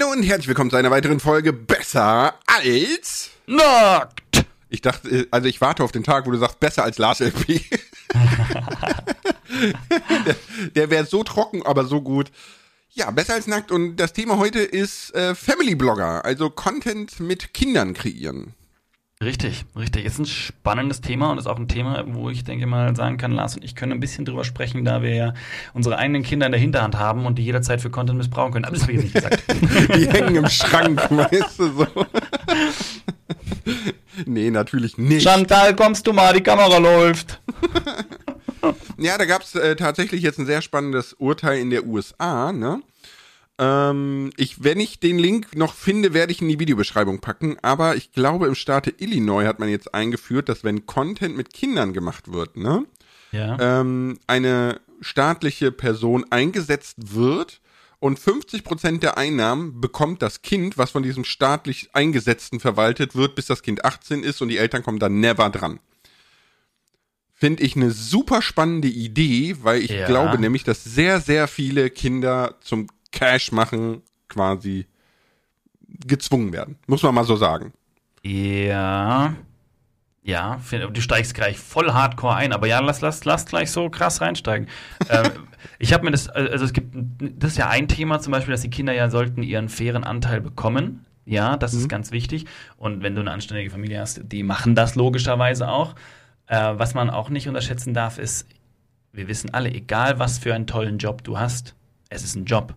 Hallöchen und herzlich willkommen zu einer weiteren Folge Besser als Nackt. Ich dachte, äh, also ich warte auf den Tag, wo du sagst, besser als Lars LP. der der wäre so trocken, aber so gut. Ja, besser als nackt. Und das Thema heute ist äh, Family Blogger, also Content mit Kindern kreieren. Richtig, richtig. Ist ein spannendes Thema und ist auch ein Thema, wo ich denke mal sagen kann, Lars und ich können ein bisschen drüber sprechen, da wir ja unsere eigenen Kinder in der Hinterhand haben und die jederzeit für Content missbrauchen können. Aber das habe ich jetzt nicht gesagt. Die hängen im Schrank, weißt du so. nee, natürlich nicht. Chantal, kommst du mal, die Kamera läuft. Ja, da gab es äh, tatsächlich jetzt ein sehr spannendes Urteil in der USA, ne? Ähm, ich, wenn ich den Link noch finde, werde ich in die Videobeschreibung packen. Aber ich glaube, im Staate Illinois hat man jetzt eingeführt, dass wenn Content mit Kindern gemacht wird, ne, Ja. ähm, eine staatliche Person eingesetzt wird und 50% der Einnahmen bekommt das Kind, was von diesem staatlich Eingesetzten verwaltet wird, bis das Kind 18 ist und die Eltern kommen dann never dran. Finde ich eine super spannende Idee, weil ich Ja. glaube nämlich, dass sehr, sehr viele Kinder zum Cash machen quasi gezwungen werden. Muss man mal so sagen. Ja. Ja, du steigst gleich voll hardcore ein, aber ja, lass, lass, lass gleich so krass reinsteigen. ähm, ich habe mir das, also es gibt, das ist ja ein Thema zum Beispiel, dass die Kinder ja sollten ihren fairen Anteil bekommen. Ja, das ist ganz wichtig. Und wenn du eine anständige Familie hast, die machen das logischerweise auch. Äh, was man auch nicht unterschätzen darf, ist, wir wissen alle, egal was für einen tollen Job du hast, es ist ein Job.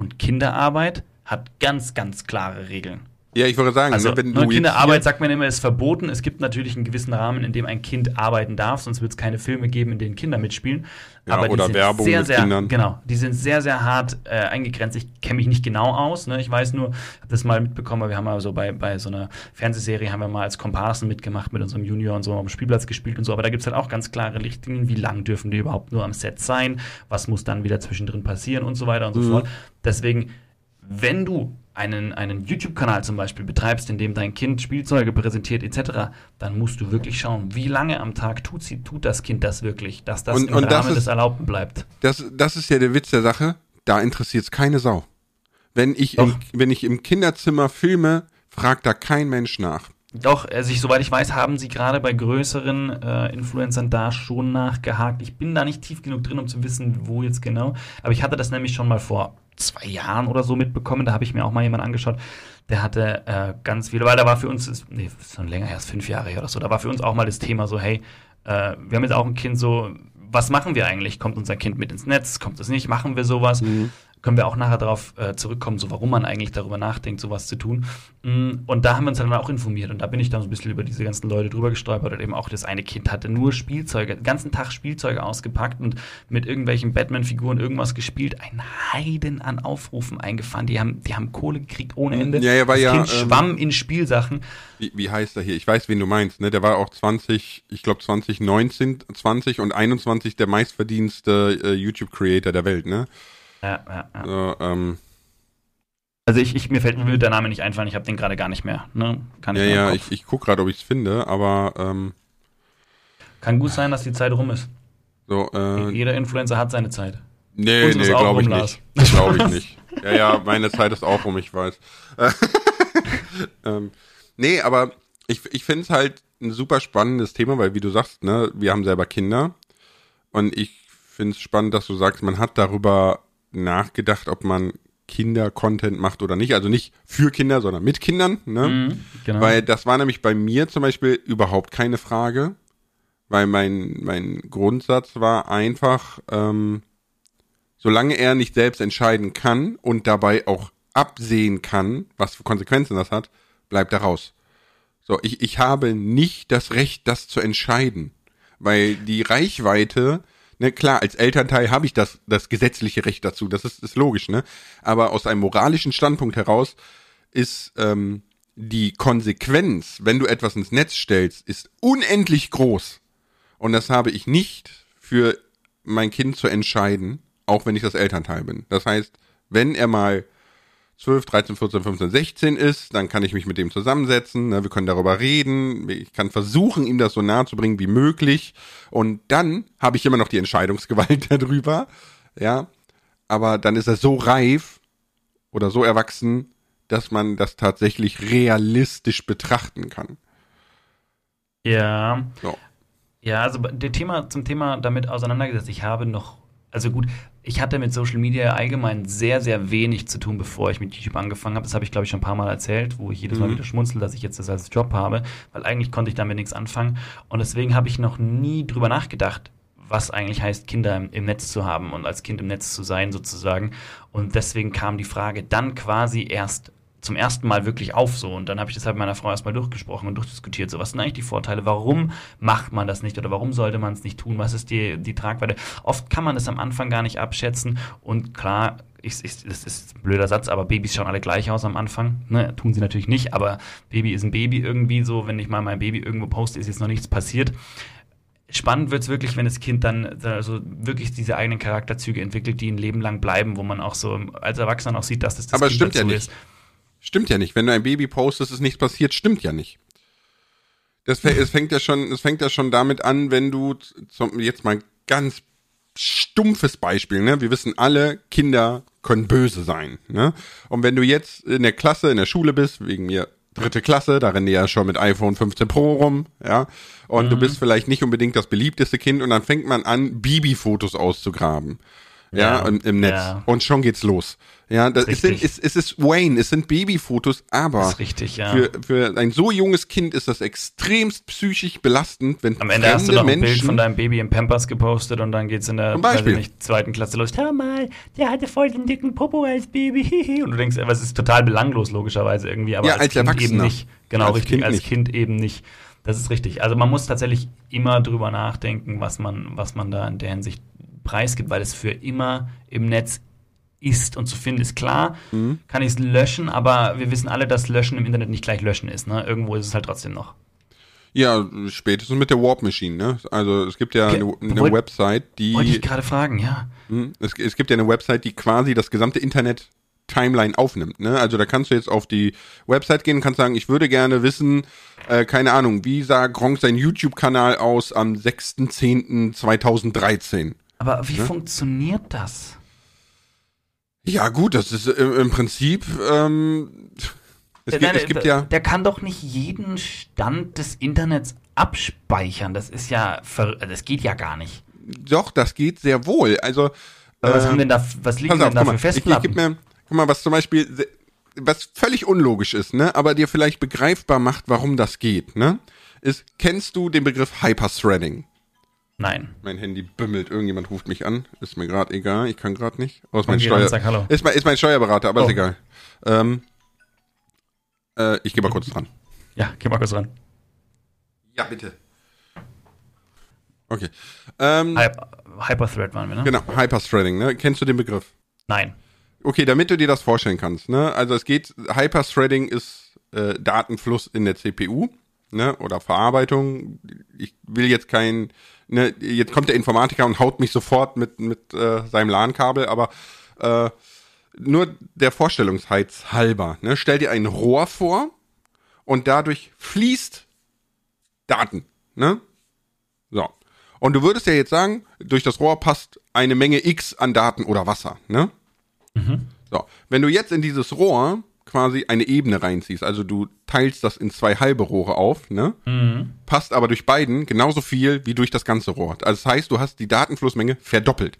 Und Kinderarbeit hat ganz, ganz klare Regeln. Ja, ich würde sagen, Also ne, wenn ne, du jetzt Kinderarbeit, sagt man immer, ist verboten. Es gibt natürlich einen gewissen Rahmen, in dem ein Kind arbeiten darf, sonst wird es keine Filme geben, in denen Kinder mitspielen. Ja, Aber die oder sind Werbung sehr, mit sehr, Kindern. Genau, die sind sehr, sehr hart äh, eingegrenzt. Ich kenne mich nicht genau aus. Ne? Ich weiß nur, habe das mal mitbekommen, weil wir haben mal so bei, bei so einer Fernsehserie haben wir mal als Komparsen mitgemacht mit unserem Junior und so auf dem Spielplatz gespielt und so. Aber da gibt es halt auch ganz klare Richtlinien, wie lang dürfen die überhaupt nur am Set sein, was muss dann wieder zwischendrin passieren und so weiter und so Mhm. fort. Deswegen wenn du einen, einen YouTube-Kanal zum Beispiel betreibst, in dem dein Kind Spielzeuge präsentiert etc., dann musst du wirklich schauen, wie lange am Tag tut, sie, tut das Kind das wirklich, dass das Und- im und das Rahmen ist- des Erlaubten bleibt. Das, das ist ja der Witz der Sache. Da interessiert es keine Sau. Wenn ich, im, wenn ich im Kinderzimmer filme, fragt da kein Mensch nach. Doch, also ich, soweit ich weiß, haben sie gerade bei größeren äh, Influencern da schon nachgehakt. Ich bin da nicht tief genug drin, um zu wissen, wo jetzt genau. Aber ich hatte das nämlich schon mal vor zwei Jahren oder so mitbekommen. Da habe ich mir auch mal jemanden angeschaut, der hatte äh, ganz viele, weil da war für uns, ist- nee, ist schon länger, erst fünf Jahre her oder so, da war für uns auch mal das Thema so, hey, äh, wir haben jetzt auch ein Kind so, was machen wir eigentlich? Kommt unser Kind mit ins Netz? Kommt es nicht? Machen wir sowas? Können wir auch nachher darauf äh, zurückkommen, so warum man eigentlich darüber nachdenkt, sowas zu tun. Mm, Und da haben wir uns dann auch informiert. Und da bin ich dann so ein bisschen über diese ganzen Leute drüber gestolpert. Und eben auch das eine Kind hatte nur Spielzeuge, den ganzen Tag Spielzeuge ausgepackt und mit irgendwelchen Batman-Figuren irgendwas gespielt. Ein Heiden an Aufrufen eingefahren. Die haben, die haben Kohle gekriegt ohne Ende. Ja, ja, das ja, Kind ähm, schwamm in Spielsachen. Wie, wie heißt er hier? Ich weiß, wen du meinst. Ne? Der war auch 20, ich glaube 2019, 20 und 21 der meistverdienste äh, YouTube-Creator der Welt. Ne? Ja, ja, ja. So, ähm, Also ich, ich, mir fällt mir der Name nicht einfallen. Ich habe den gerade gar nicht mehr. Ne? Kann ja, im ja, Kopf. ich, ich guck gerade, ob ich es finde, aber ähm, Kann gut sein, dass die Zeit rum ist. so, äh, Jeder Influencer hat seine Zeit. nee, Unsere nee, glaube ich nicht. Glaube ich nicht. Ja, ja, meine Zeit ist auch rum, ich weiß. ähm, nee, aber ich, ich finde es halt ein super spannendes Thema, weil wie du sagst, ne, wir haben selber Kinder und ich finde es spannend, dass du sagst, man hat darüber nachgedacht, ob man Kinder-Content macht oder nicht. Also nicht für Kinder, sondern mit Kindern. Ne? Mhm, genau. Weil das war nämlich bei mir zum Beispiel überhaupt keine Frage, weil mein, mein Grundsatz war einfach, ähm, solange er nicht selbst entscheiden kann und dabei auch absehen kann, was für Konsequenzen das hat, bleibt er raus. So, ich, ich habe nicht das Recht, das zu entscheiden, weil die Reichweite, ne, klar, als Elternteil habe ich das, das gesetzliche Recht dazu, das ist, ist logisch, ne, aber aus einem moralischen Standpunkt heraus ist ähm, die Konsequenz, wenn du etwas ins Netz stellst, ist unendlich groß. Und das habe ich nicht für mein Kind zu entscheiden, auch wenn ich das Elternteil bin. Das heißt, wenn er mal 12, 13, 14, 15, 16 ist, dann kann ich mich mit dem zusammensetzen, ne, wir können darüber reden, ich kann versuchen, ihm das so nahe zu bringen wie möglich und dann habe ich immer noch die Entscheidungsgewalt darüber, ja, aber dann ist er so reif oder so erwachsen, dass man das tatsächlich realistisch betrachten kann. Ja. So. Ja, also Thema zum Thema damit auseinandergesetzt. Ich habe noch, also gut, ich hatte mit Social Media allgemein sehr, sehr wenig zu tun, bevor ich mit YouTube angefangen habe. Das habe ich, glaube ich, schon ein paar Mal erzählt, wo ich jedes Mal mhm. wieder schmunzel, dass ich jetzt das als Job habe, weil eigentlich konnte ich damit nichts anfangen. Und deswegen habe ich noch nie drüber nachgedacht, was eigentlich heißt, Kinder im, im, Netz zu haben und als Kind im Netz zu sein, sozusagen. Und deswegen kam die Frage dann quasi erst zum ersten Mal wirklich auf so. Und dann habe ich das halt mit meiner Frau erstmal durchgesprochen und durchdiskutiert. So, was sind eigentlich die Vorteile? Warum macht man das nicht oder warum sollte man es nicht tun? Was ist die, die Tragweite? Oft kann man das am Anfang gar nicht abschätzen. Und klar, ich, ich, das ist ein blöder Satz, aber Babys schauen alle gleich aus am Anfang. Ne, tun sie natürlich nicht, aber Baby ist ein Baby irgendwie so. Wenn ich mal mein Baby irgendwo poste, ist jetzt noch nichts passiert. Spannend wird es wirklich, wenn das Kind dann also wirklich diese eigenen Charakterzüge entwickelt, die ein Leben lang bleiben, wo man auch so als Erwachsener auch sieht, dass das das aber Kind stimmt ja nicht. ist. Stimmt ja nicht. Wenn du ein Baby postest, ist nichts passiert, stimmt ja nicht. Das, es fängt ja schon, es fängt ja schon damit an, wenn du zum, jetzt mal ganz stumpfes Beispiel, ne? Wir wissen alle, Kinder können böse sein, ne? Und wenn du jetzt in der Klasse, in der Schule bist, wegen mir dritte Klasse, da rennen die ja schon mit iPhone 15 Pro rum, ja. Und mhm. du bist vielleicht nicht unbedingt das beliebteste Kind und dann fängt man an, Bibi-Fotos auszugraben. Ja, ja im, im Netz. Ja. Und schon geht's los. Ja, das ist, es, es ist Wayne, es sind Babyfotos, aber ist richtig, ja. für, für ein so junges Kind ist das extremst psychisch belastend, wenn Am Ende hast du noch ein Bild von deinem Baby im Pampers gepostet und dann geht's in der nicht, zweiten Klasse los. Hör mal, der hatte voll den dicken Popo als Baby. Und du denkst, was ist total belanglos, logischerweise irgendwie, aber ja, als, als Kind Erwachsener. eben nicht. Genau, als richtig, kind als Kind eben nicht. Das ist richtig. Also man muss tatsächlich immer drüber nachdenken, was man, was man da in der Hinsicht preisgibt, weil es für immer im Netz ist und zu finden ist. Klar, mhm. kann ich es löschen, aber wir wissen alle, dass Löschen im Internet nicht gleich Löschen ist. Ne? Irgendwo ist es halt trotzdem noch. Ja, spätestens mit der Warp Machine, ne? Also es gibt ja eine, eine Wollt, Website, die. Wollte ich gerade fragen, ja. Hm, es, es gibt ja eine Website, die quasi das gesamte Internet Timeline aufnimmt. Ne? Also da kannst du jetzt auf die Website gehen und kannst sagen, ich würde gerne wissen, äh, keine Ahnung, wie sah Gronk sein YouTube-Kanal aus am 6.10.2013? Aber wie ne? funktioniert das? Ja, gut, das ist im, im Prinzip. Ähm, es, gibt, es gibt ja. Der kann doch nicht jeden Stand des Internets abspeichern. Das ist ja, das geht ja gar nicht. Doch, das geht sehr wohl. Also. Aber was haben denn da, was liegen auf, denn da für Festplatten? Ich, ich mir, guck mal, was zum Beispiel, was völlig unlogisch ist, ne, aber dir vielleicht begreifbar macht, warum das geht, ne, ist, kennst du den Begriff Hyperthreading? Nein. Mein Handy bimmelt, irgendjemand ruft mich an. Ist mir gerade egal, ich kann gerade nicht. Aus mein Steuer Hallo. Ist, mein, ist mein Steuerberater, aber oh. ist egal. Ähm, äh, ich gehe mal kurz dran. Ja, geh mal kurz dran. Ja, bitte. Okay. Ähm, Hyperthread waren wir, ne? Genau, Hyperthreading, ne? Kennst du den Begriff? Nein. Okay, damit du dir das vorstellen kannst, ne? Also es geht, Hyperthreading ist äh, Datenfluss in der CPU, ne? Oder Verarbeitung. Ich will jetzt kein ne, jetzt kommt der Informatiker und haut mich sofort mit, mit äh, seinem LAN-Kabel, aber äh, nur der Vorstellungsheiz halber. Ne? Stell dir ein Rohr vor und dadurch fließt Daten. Ne? So. Und du würdest ja jetzt sagen, durch das Rohr passt eine Menge X an Daten oder Wasser. Ne? Mhm. So. Wenn du jetzt in dieses Rohr quasi eine Ebene reinziehst. Also du teilst das in zwei halbe Rohre auf, ne? Mhm. Passt aber durch beiden genauso viel wie durch das ganze Rohr. Also das heißt, du hast die Datenflussmenge verdoppelt.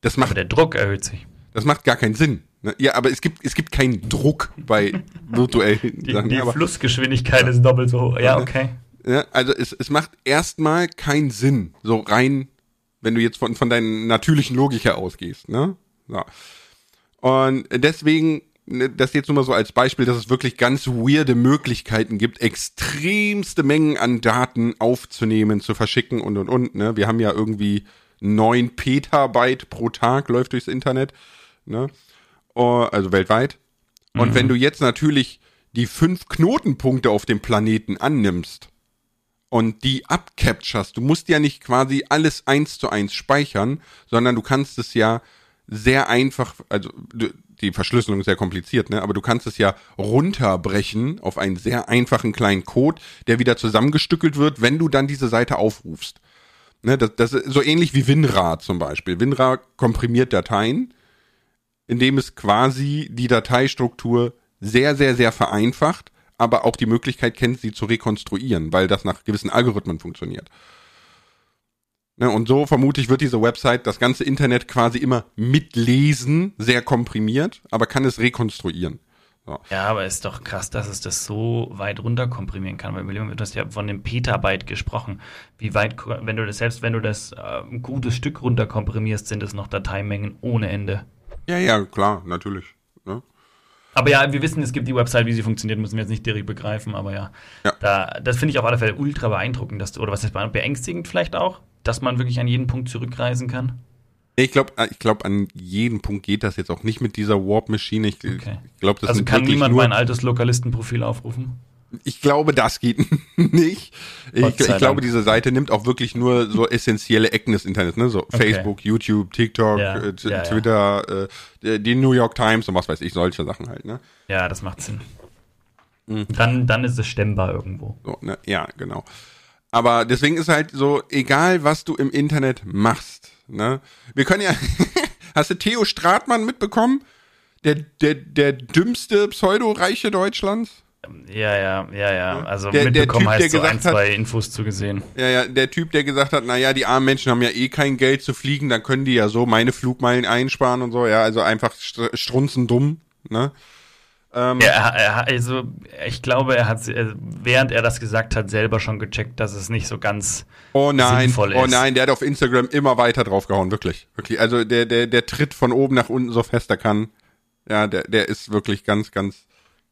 Das macht, aber der Druck erhöht sich. Das macht gar keinen Sinn. Ne? Ja, aber es gibt, es gibt keinen Druck bei virtuellen die, Sachen. Die aber, Flussgeschwindigkeit ja. ist doppelt so hoch. Ja, okay. Ja, also es, es macht erstmal keinen Sinn, so rein, wenn du jetzt von, von deiner natürlichen Logik her ausgehst. Ne? So. Und deswegen das jetzt nur mal so als Beispiel, dass es wirklich ganz weirde Möglichkeiten gibt, extremste Mengen an Daten aufzunehmen, zu verschicken und und und. Ne? Wir haben ja irgendwie neun Petabyte pro Tag läuft durchs Internet, ne? Oh, also weltweit. Und mhm. wenn du jetzt natürlich die fünf Knotenpunkte auf dem Planeten annimmst und die abcapturest, du musst ja nicht quasi alles eins zu eins speichern, sondern du kannst es ja sehr einfach, also die Verschlüsselung sehr kompliziert, ne? aber du kannst es ja runterbrechen auf einen sehr einfachen kleinen Code, der wieder zusammengestückelt wird, wenn du dann diese Seite aufrufst. Ne? Das, das ist so ähnlich wie WinRAR zum Beispiel. WinRAR komprimiert Dateien, indem es quasi die Dateistruktur sehr, sehr, sehr vereinfacht, aber auch die Möglichkeit kennt, sie zu rekonstruieren, weil das nach gewissen Algorithmen funktioniert. Ne, und so vermute ich, wird diese Website das ganze Internet quasi immer mitlesen, sehr komprimiert, aber kann es rekonstruieren. So. Ja, aber ist doch krass, dass es das so weit runter komprimieren kann, weil du hast ja von dem Petabyte gesprochen. Wie weit, wenn du das, selbst wenn du das äh, ein gutes Stück runter komprimierst, sind es noch Dateimengen ohne Ende. Ja, ja, klar, natürlich. Ne? Aber ja, wir wissen, es gibt die Website, wie sie funktioniert, müssen wir jetzt nicht direkt begreifen, aber ja. ja. Da, das finde ich auf alle Fälle ultra beeindruckend, dass du, oder was ist beängstigend vielleicht auch, dass man wirklich an jeden Punkt zurückreisen kann? Ich glaube, äh, ich glaube, an jedem Punkt geht das jetzt auch nicht mit dieser Warp-Maschine. Ich, okay. ich glaube, das Also kann niemand mein altes Lokalistenprofil aufrufen? Ich glaube, das geht nicht. Ich, ich glaube, diese Seite nimmt auch wirklich nur so essentielle Ecken des Internets, ne? So okay. Facebook, YouTube, TikTok, ja. Äh, ja, Twitter, ja. Äh, die New York Times und was weiß ich, solche Sachen halt, ne? Ja, das macht Sinn. Mhm. Dann, dann ist es stemmbar irgendwo. So, ne? Ja, genau. Aber deswegen ist halt so, egal was du im Internet machst, ne? Wir können ja, hast du Theo Stratmann mitbekommen? Der, der, der dümmste Pseudo-Reiche Deutschlands? Ja, ja, ja, ja. Also der, mitbekommen der typ, heißt so ein, zwei hat, Infos zu gesehen. Ja, ja, der Typ, der gesagt hat, naja, die armen Menschen haben ja eh kein Geld zu fliegen, dann können die ja so meine Flugmeilen einsparen und so, ja, also einfach strunzendumm, ne? Ähm, ja, er, also ich glaube, er hat, während er das gesagt hat, selber schon gecheckt, dass es nicht so ganz oh nein, sinnvoll oh ist. Oh nein, der hat auf Instagram immer weiter draufgehauen, wirklich. Wirklich. Also der, der, der tritt von oben nach unten so fest er kann. Ja, der, der ist wirklich ganz, ganz,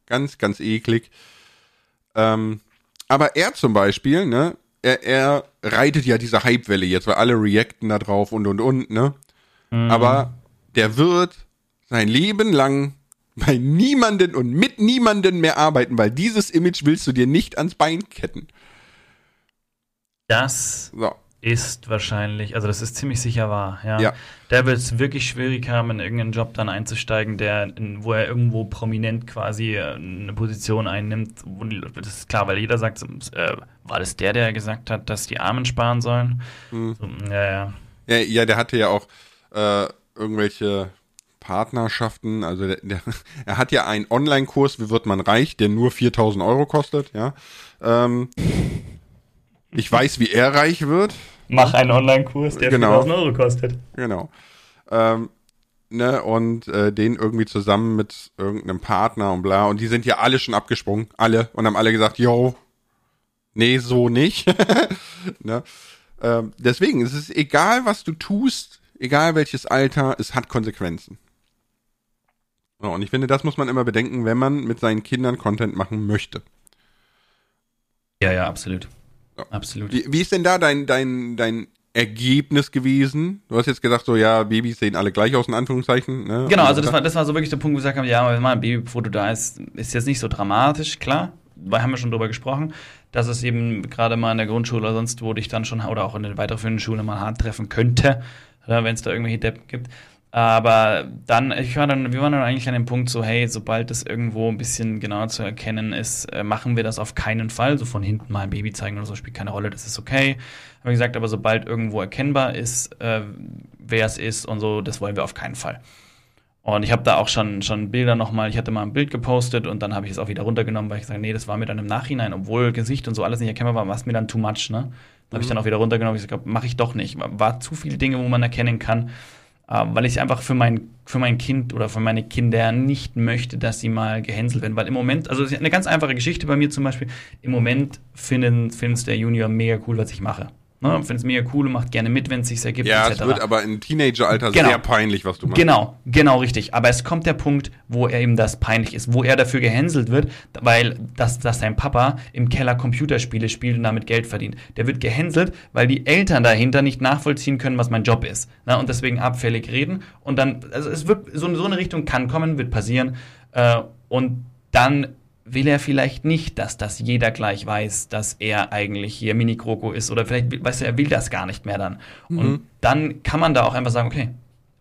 ganz, ganz eklig. Ähm, aber er zum Beispiel, ne, er, er reitet ja diese Hypewelle jetzt, weil alle reacten da drauf und und und, ne? Mhm. Aber der wird sein Leben lang bei niemanden und mit niemanden mehr arbeiten, weil dieses Image willst du dir nicht ans Bein ketten. Das so. ist wahrscheinlich, also das ist ziemlich sicher wahr, ja. ja. Der wird es wirklich schwierig haben, in irgendeinen Job dann einzusteigen, der, wo er irgendwo prominent quasi äh, eine Position einnimmt. das ist klar, weil jeder sagt, äh, war das der, der gesagt hat, dass die Armen sparen sollen? Mhm. So, ja, ja. ja, ja. der hatte ja auch äh, irgendwelche Partnerschaften, also der, der, er hat ja einen Online-Kurs, wie wird man reich, der nur 4000 Euro kostet, ja. Ähm, ich weiß, wie er reich wird. Mach einen Online-Kurs, der genau. 4000 Euro kostet. Genau. Ähm, ne, und äh, den irgendwie zusammen mit irgendeinem Partner und bla. Und die sind ja alle schon abgesprungen, alle, und haben alle gesagt, yo, nee, so nicht. ne? ähm, deswegen, es ist egal, was du tust, egal welches Alter, es hat Konsequenzen. Und ich finde, das muss man immer bedenken, wenn man mit seinen Kindern Content machen möchte. Ja, ja, absolut. So. Absolut. Wie, wie, ist denn da dein, dein, dein Ergebnis gewesen? Du hast jetzt gesagt, so, ja, Babys sehen alle gleich aus, in Anführungszeichen. Ne? Genau, also das war, das war so wirklich der Punkt, wo wir gesagt haben, ja, wenn mal ein Babyfoto da ist, ist jetzt nicht so dramatisch, klar. Da haben wir schon drüber gesprochen, dass es eben gerade mal in der Grundschule oder sonst wo dich dann schon, oder auch in der weiterführenden Schule mal hart treffen könnte, wenn es da irgendwelche Deppen gibt. Aber dann, ich war dann, wir waren dann eigentlich an dem Punkt so, hey, sobald es irgendwo ein bisschen genauer zu erkennen ist, äh, machen wir das auf keinen Fall. So von hinten mal ein Baby zeigen oder so spielt keine Rolle, das ist okay. Haben gesagt, aber sobald irgendwo erkennbar ist, äh, wer es ist und so, das wollen wir auf keinen Fall. Und ich habe da auch schon, schon Bilder nochmal, ich hatte mal ein Bild gepostet und dann habe ich es auch wieder runtergenommen, weil ich gesagt nee, das war mir dann im Nachhinein, obwohl Gesicht und so alles nicht erkennbar war, war es mir dann too much, ne? Da mhm. habe ich dann auch wieder runtergenommen, ich gesagt, mache ich doch nicht. War zu viele Dinge, wo man erkennen kann, weil ich einfach für mein, für mein Kind oder für meine Kinder nicht möchte, dass sie mal gehänselt werden. Weil im Moment, also eine ganz einfache Geschichte bei mir zum Beispiel, im Moment finden es der Junior mega cool, was ich mache. Ne? Finde es mega cool und macht gerne mit, wenn es sich ergibt. Ja, etc. es wird aber im Teenageralter genau. sehr peinlich, was du machst. Genau, genau richtig. Aber es kommt der Punkt, wo er eben das peinlich ist, wo er dafür gehänselt wird, weil das, dass sein Papa im Keller Computerspiele spielt und damit Geld verdient. Der wird gehänselt, weil die Eltern dahinter nicht nachvollziehen können, was mein Job ist. Ne? Und deswegen abfällig reden. Und dann, also es wird, so, so eine Richtung kann kommen, wird passieren. Äh, und dann will er vielleicht nicht, dass das jeder gleich weiß, dass er eigentlich hier Mini-Kroko ist oder vielleicht weiß er, er will das gar nicht mehr dann. Mhm. Und dann kann man da auch einfach sagen, okay,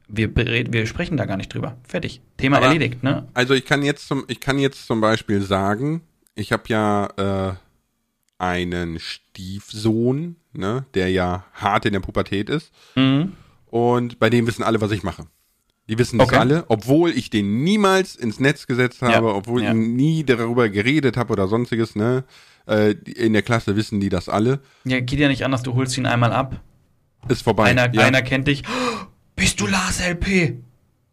wir, wir sprechen da gar nicht drüber. Fertig. Thema Aber, erledigt, ne? Also ich kann jetzt zum, ich kann jetzt zum Beispiel sagen, ich habe ja äh, einen Stiefsohn, ne, der ja hart in der Pubertät ist. Mhm. Und bei dem wissen alle, was ich mache. Die wissen das Okay. alle, obwohl ich den niemals ins Netz gesetzt habe, Ja, obwohl ja. ich nie darüber geredet habe oder sonstiges, ne? Äh, in der Klasse wissen die das alle. Ja, geht ja nicht anders, du holst ihn einmal ab. Ist vorbei. Einer, ja. einer kennt dich. Oh, bist du Lars LP?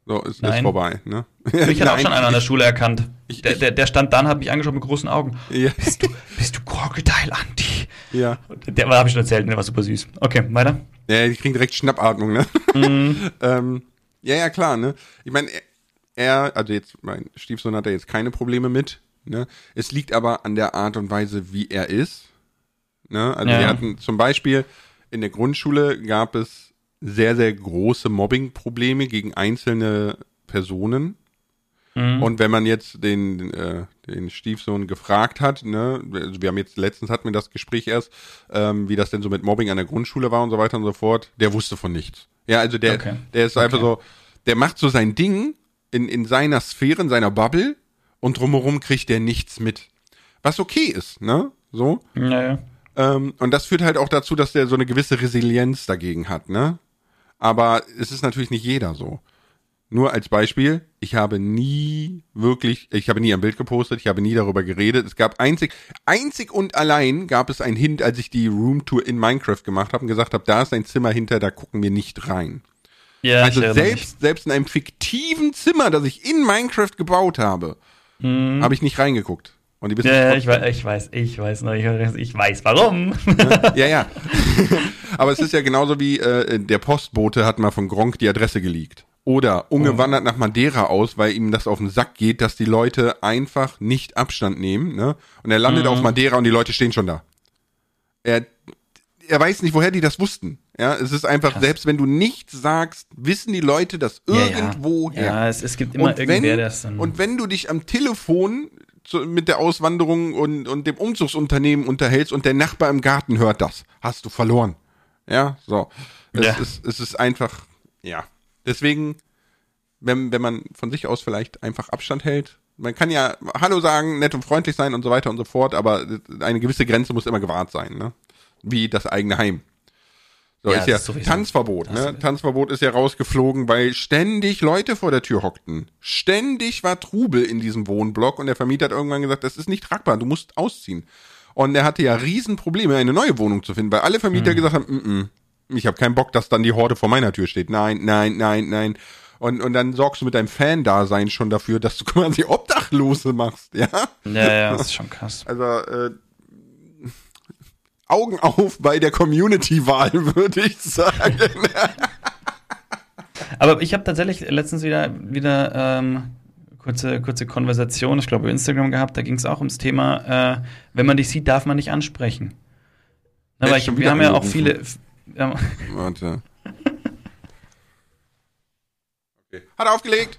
So, ist, ist vorbei, ne? Mich hat auch schon einer an der Schule erkannt. Ich- der, der, der stand dann, hat mich angeschaut mit großen Augen. Ja, Bist du, bist du Crocodile Andy? ja. Der habe ich schon erzählt, der war super süß. Okay, weiter. Ja, die kriegen direkt Schnappatmung, ne? Mhm. ähm, ja, ja, klar, ne? Ich meine, er, also jetzt, mein Stiefsohn hat da jetzt keine Probleme mit, ne? Es liegt aber an der Art und Weise, wie er ist. Ne? Also Ja. wir hatten zum Beispiel in der Grundschule gab es sehr, sehr große Mobbing-Probleme gegen einzelne Personen. Mhm. Und wenn man jetzt den, äh, den Stiefsohn gefragt hat, ne, also wir haben jetzt letztens hatten wir das Gespräch erst, ähm, wie das denn so mit Mobbing an der Grundschule war und so weiter und so fort, der wusste von nichts. Ja, also der, Okay. der ist einfach Okay. so, der macht so sein Ding in, in seiner Sphäre, in seiner Bubble und drumherum kriegt der nichts mit. Was okay ist, ne? So. Ja, ja. Ähm, und das führt halt auch dazu, dass der so eine gewisse Resilienz dagegen hat, ne? Aber es ist natürlich nicht jeder so. Nur als Beispiel, ich habe nie wirklich, ich habe nie ein Bild gepostet, ich habe nie darüber geredet. Es gab einzig, einzig und allein gab es einen Hint, als ich die Roomtour in Minecraft gemacht habe und gesagt habe, da ist ein Zimmer hinter, da gucken wir nicht rein. ja Also erinnere mich. selbst, selbst in einem fiktiven Zimmer, das ich in Minecraft gebaut habe, habe ich nicht reingeguckt. Und die. Ja, ich weiß, ich weiß, ich weiß, noch, ich, ich weiß warum. Ja, ja. Aber es ist ja genauso wie äh, der Postbote hat mal von Gronk die Adresse geleakt. Oder Unge Oh. wandert nach Madeira aus, weil ihm das auf den Sack geht, dass die Leute einfach nicht Abstand nehmen. Ne? Und er landet Mhm. auf Madeira und die Leute stehen schon da. Er, er weiß nicht, woher die das wussten. Ja, es ist einfach, Krass. selbst wenn du nichts sagst, wissen die Leute das Ja, ja. irgendwo her. Ja, es, es gibt immer und irgendwer, wenn, der es dann. und wenn du dich am Telefon zu, mit der Auswanderung und, und dem Umzugsunternehmen unterhältst und der Nachbar im Garten hört das, hast du verloren. Ja, so. Es, Ja. ist, es ist einfach, ja. Deswegen, wenn, wenn man von sich aus vielleicht einfach Abstand hält, man kann ja Hallo sagen, nett und freundlich sein und so weiter und so fort, aber eine gewisse Grenze muss immer gewahrt sein, ne? Wie das eigene Heim. So Ja, ist ja sowieso. Tanzverbot, Das ne? Tanzverbot ist ja rausgeflogen, weil ständig Leute vor der Tür hockten. Ständig war Trubel in diesem Wohnblock und der Vermieter hat irgendwann gesagt, das ist nicht tragbar, du musst ausziehen. Und er hatte ja Riesenprobleme, eine neue Wohnung zu finden, weil alle Hm. Vermieter gesagt haben, mm -mm, ich habe keinen Bock, dass dann die Horde vor meiner Tür steht. Nein, nein, nein, nein. Und, und dann sorgst du mit deinem Fan-Dasein schon dafür, dass du quasi Obdachlose machst, ja? ja, ja, das ist schon krass. Also, äh, Augen auf bei der Community-Wahl, würde ich sagen. Aber ich habe tatsächlich letztens wieder, wieder ähm, kurze, kurze Konversation, ich glaube, über Instagram gehabt, da ging es auch ums Thema, äh, wenn man dich sieht, darf man nicht ansprechen. Ist ich, wir haben ja auch viele. Ja, Warte. Okay. Hat er aufgelegt.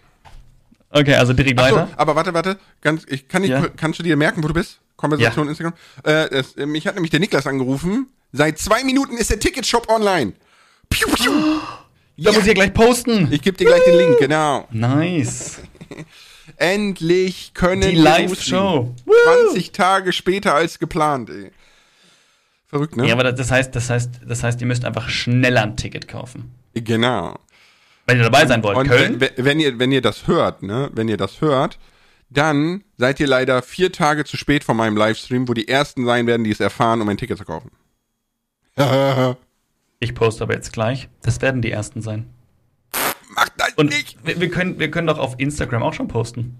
okay, also direkt Ach so, weiter. aber warte, warte. Ganz, ich kann nicht, Ja. kannst du dir merken, wo du bist? Konversation Instagram. Äh, es, äh, mich hat nämlich der Niklas angerufen. Seit zwei Minuten ist der Ticketshop online. Piu, piu. Da muss ich ja gleich posten. Ich gebe dir gleich den Link, genau. Nice. Endlich können Die Live-Show. loslegen. 20 Tage später als geplant, ey. Verrückt, ne? Ja, aber das heißt, das heißt, das heißt, ihr müsst einfach schneller ein Ticket kaufen. genau. Wenn ihr dabei sein wollt. Und Köln? wenn, wenn ihr wenn ihr das hört, ne, wenn ihr das hört, dann seid ihr leider vier Tage zu spät von meinem Livestream, wo die ersten sein werden, die es erfahren, um ein Ticket zu kaufen. Ich poste aber jetzt gleich. Das werden die ersten sein. Macht das Und nicht! wir, wir, können, wir können doch auf Instagram auch schon posten.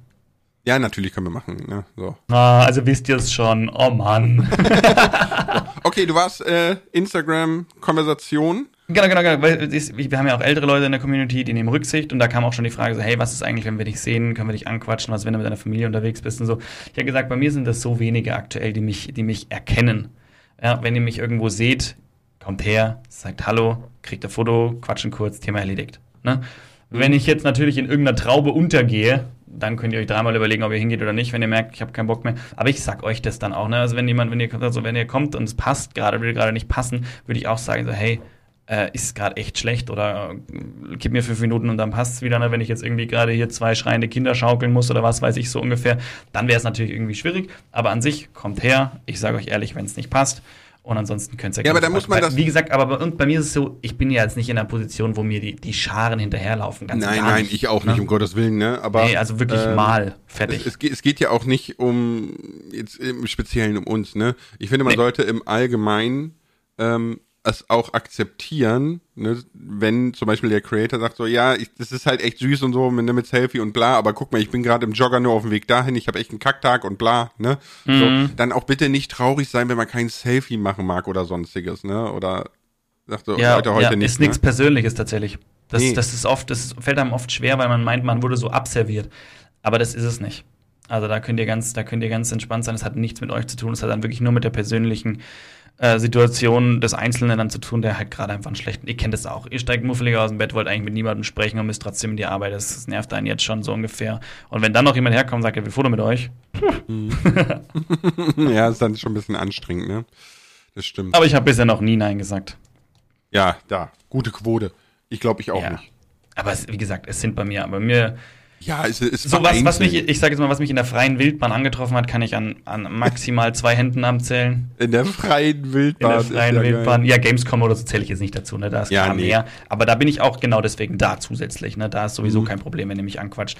Ja, natürlich können wir machen. Ne? So. Ah, also wisst ihr es schon. Oh Mann. Okay, du warst äh, Instagram-Konversation. genau, genau, genau. Weil wir haben ja auch ältere Leute in der Community, die nehmen Rücksicht. Und da kam auch schon die Frage so, hey, was ist eigentlich, wenn wir dich sehen? Können wir dich anquatschen? Was, wenn du mit deiner Familie unterwegs bist und so. Ich habe gesagt, bei mir sind das so wenige aktuell, die mich, die mich erkennen. Ja, wenn ihr mich irgendwo seht, kommt her, sagt Hallo, kriegt ein Foto, quatschen kurz, Thema erledigt. Ne? Wenn ich jetzt natürlich in irgendeiner Traube untergehe, dann könnt ihr euch dreimal überlegen, ob ihr hingeht oder nicht, wenn ihr merkt, ich habe keinen Bock mehr. Aber ich sag euch das dann auch, ne? Also wenn jemand, wenn ihr, also wenn ihr kommt und es passt gerade, will gerade nicht passen, würde ich auch sagen, so, hey, äh, ist gerade echt schlecht oder äh, gib mir fünf Minuten und dann passt es wieder. Ne? Wenn ich jetzt irgendwie gerade hier zwei schreiende Kinder schaukeln muss oder was weiß ich so ungefähr, dann wäre es natürlich irgendwie schwierig. Aber an sich kommt her, ich sage euch ehrlich, wenn es nicht passt. Und ansonsten könnt ihr Ja, aber da muss man das- Wie gesagt, aber bei, bei mir ist es so, ich bin ja jetzt nicht in einer Position, wo mir die, die Scharen hinterherlaufen. Ganz Nein, nein, nicht, ich auch nicht, ne? um Gottes Willen, ne? Aber Nee, also wirklich ähm, mal. Fertig. Es, es geht ja auch nicht um jetzt im Speziellen um uns, ne? Ich finde, man Nee. sollte im Allgemeinen ähm, es auch akzeptieren, ne? wenn zum Beispiel der Creator sagt so, ja, ich, das ist halt echt süß und so mit, mit Selfie und bla, aber guck mal, ich bin gerade im Jogger nur auf dem Weg dahin, ich habe echt einen Kacktag und bla, ne? Mhm. So, dann auch bitte nicht traurig sein, wenn man kein Selfie machen mag oder sonstiges, ne? Oder sagt so, ja, Leute, heute ja, nicht. ist nichts ne? Persönliches tatsächlich. Das, Nee. das ist oft, das fällt einem oft schwer, weil man meint, man wurde so abserviert. Aber das ist es nicht. Also da könnt ihr ganz, da könnt ihr ganz entspannt sein. Das hat nichts mit euch zu tun. Das hat dann wirklich nur mit der persönlichen äh, Situation des Einzelnen dann zu tun, der halt gerade einfach einen schlechten. Ihr kennt das auch. Ihr steigt muffeliger aus dem Bett, wollt eigentlich mit niemandem sprechen und müsst trotzdem in die Arbeit. Das, das nervt einen jetzt schon so ungefähr. Und wenn dann noch jemand herkommt und sagt, er will Foto mit euch, ja, ist dann schon ein bisschen anstrengend, ne? Das stimmt. aber ich habe bisher noch nie Nein gesagt. Ja, da, gute Quote. Ich glaube, ich auch Ja. nicht. Aber es, wie gesagt, es sind bei mir, bei mir Ja, es ist So was, was mich, ich sage jetzt mal, was mich in der freien Wildbahn angetroffen hat, kann ich an, an maximal zwei Händen abzählen. in der freien In Wildbahn. der ist freien ja Wildbahn. geil. Ja, Gamescom oder so zähle ich jetzt nicht dazu, ne? Da ist Ja, klar nee. mehr. Aber da bin ich auch genau deswegen da zusätzlich, ne? Da ist sowieso Mhm. kein Problem, wenn ihr mich anquatscht.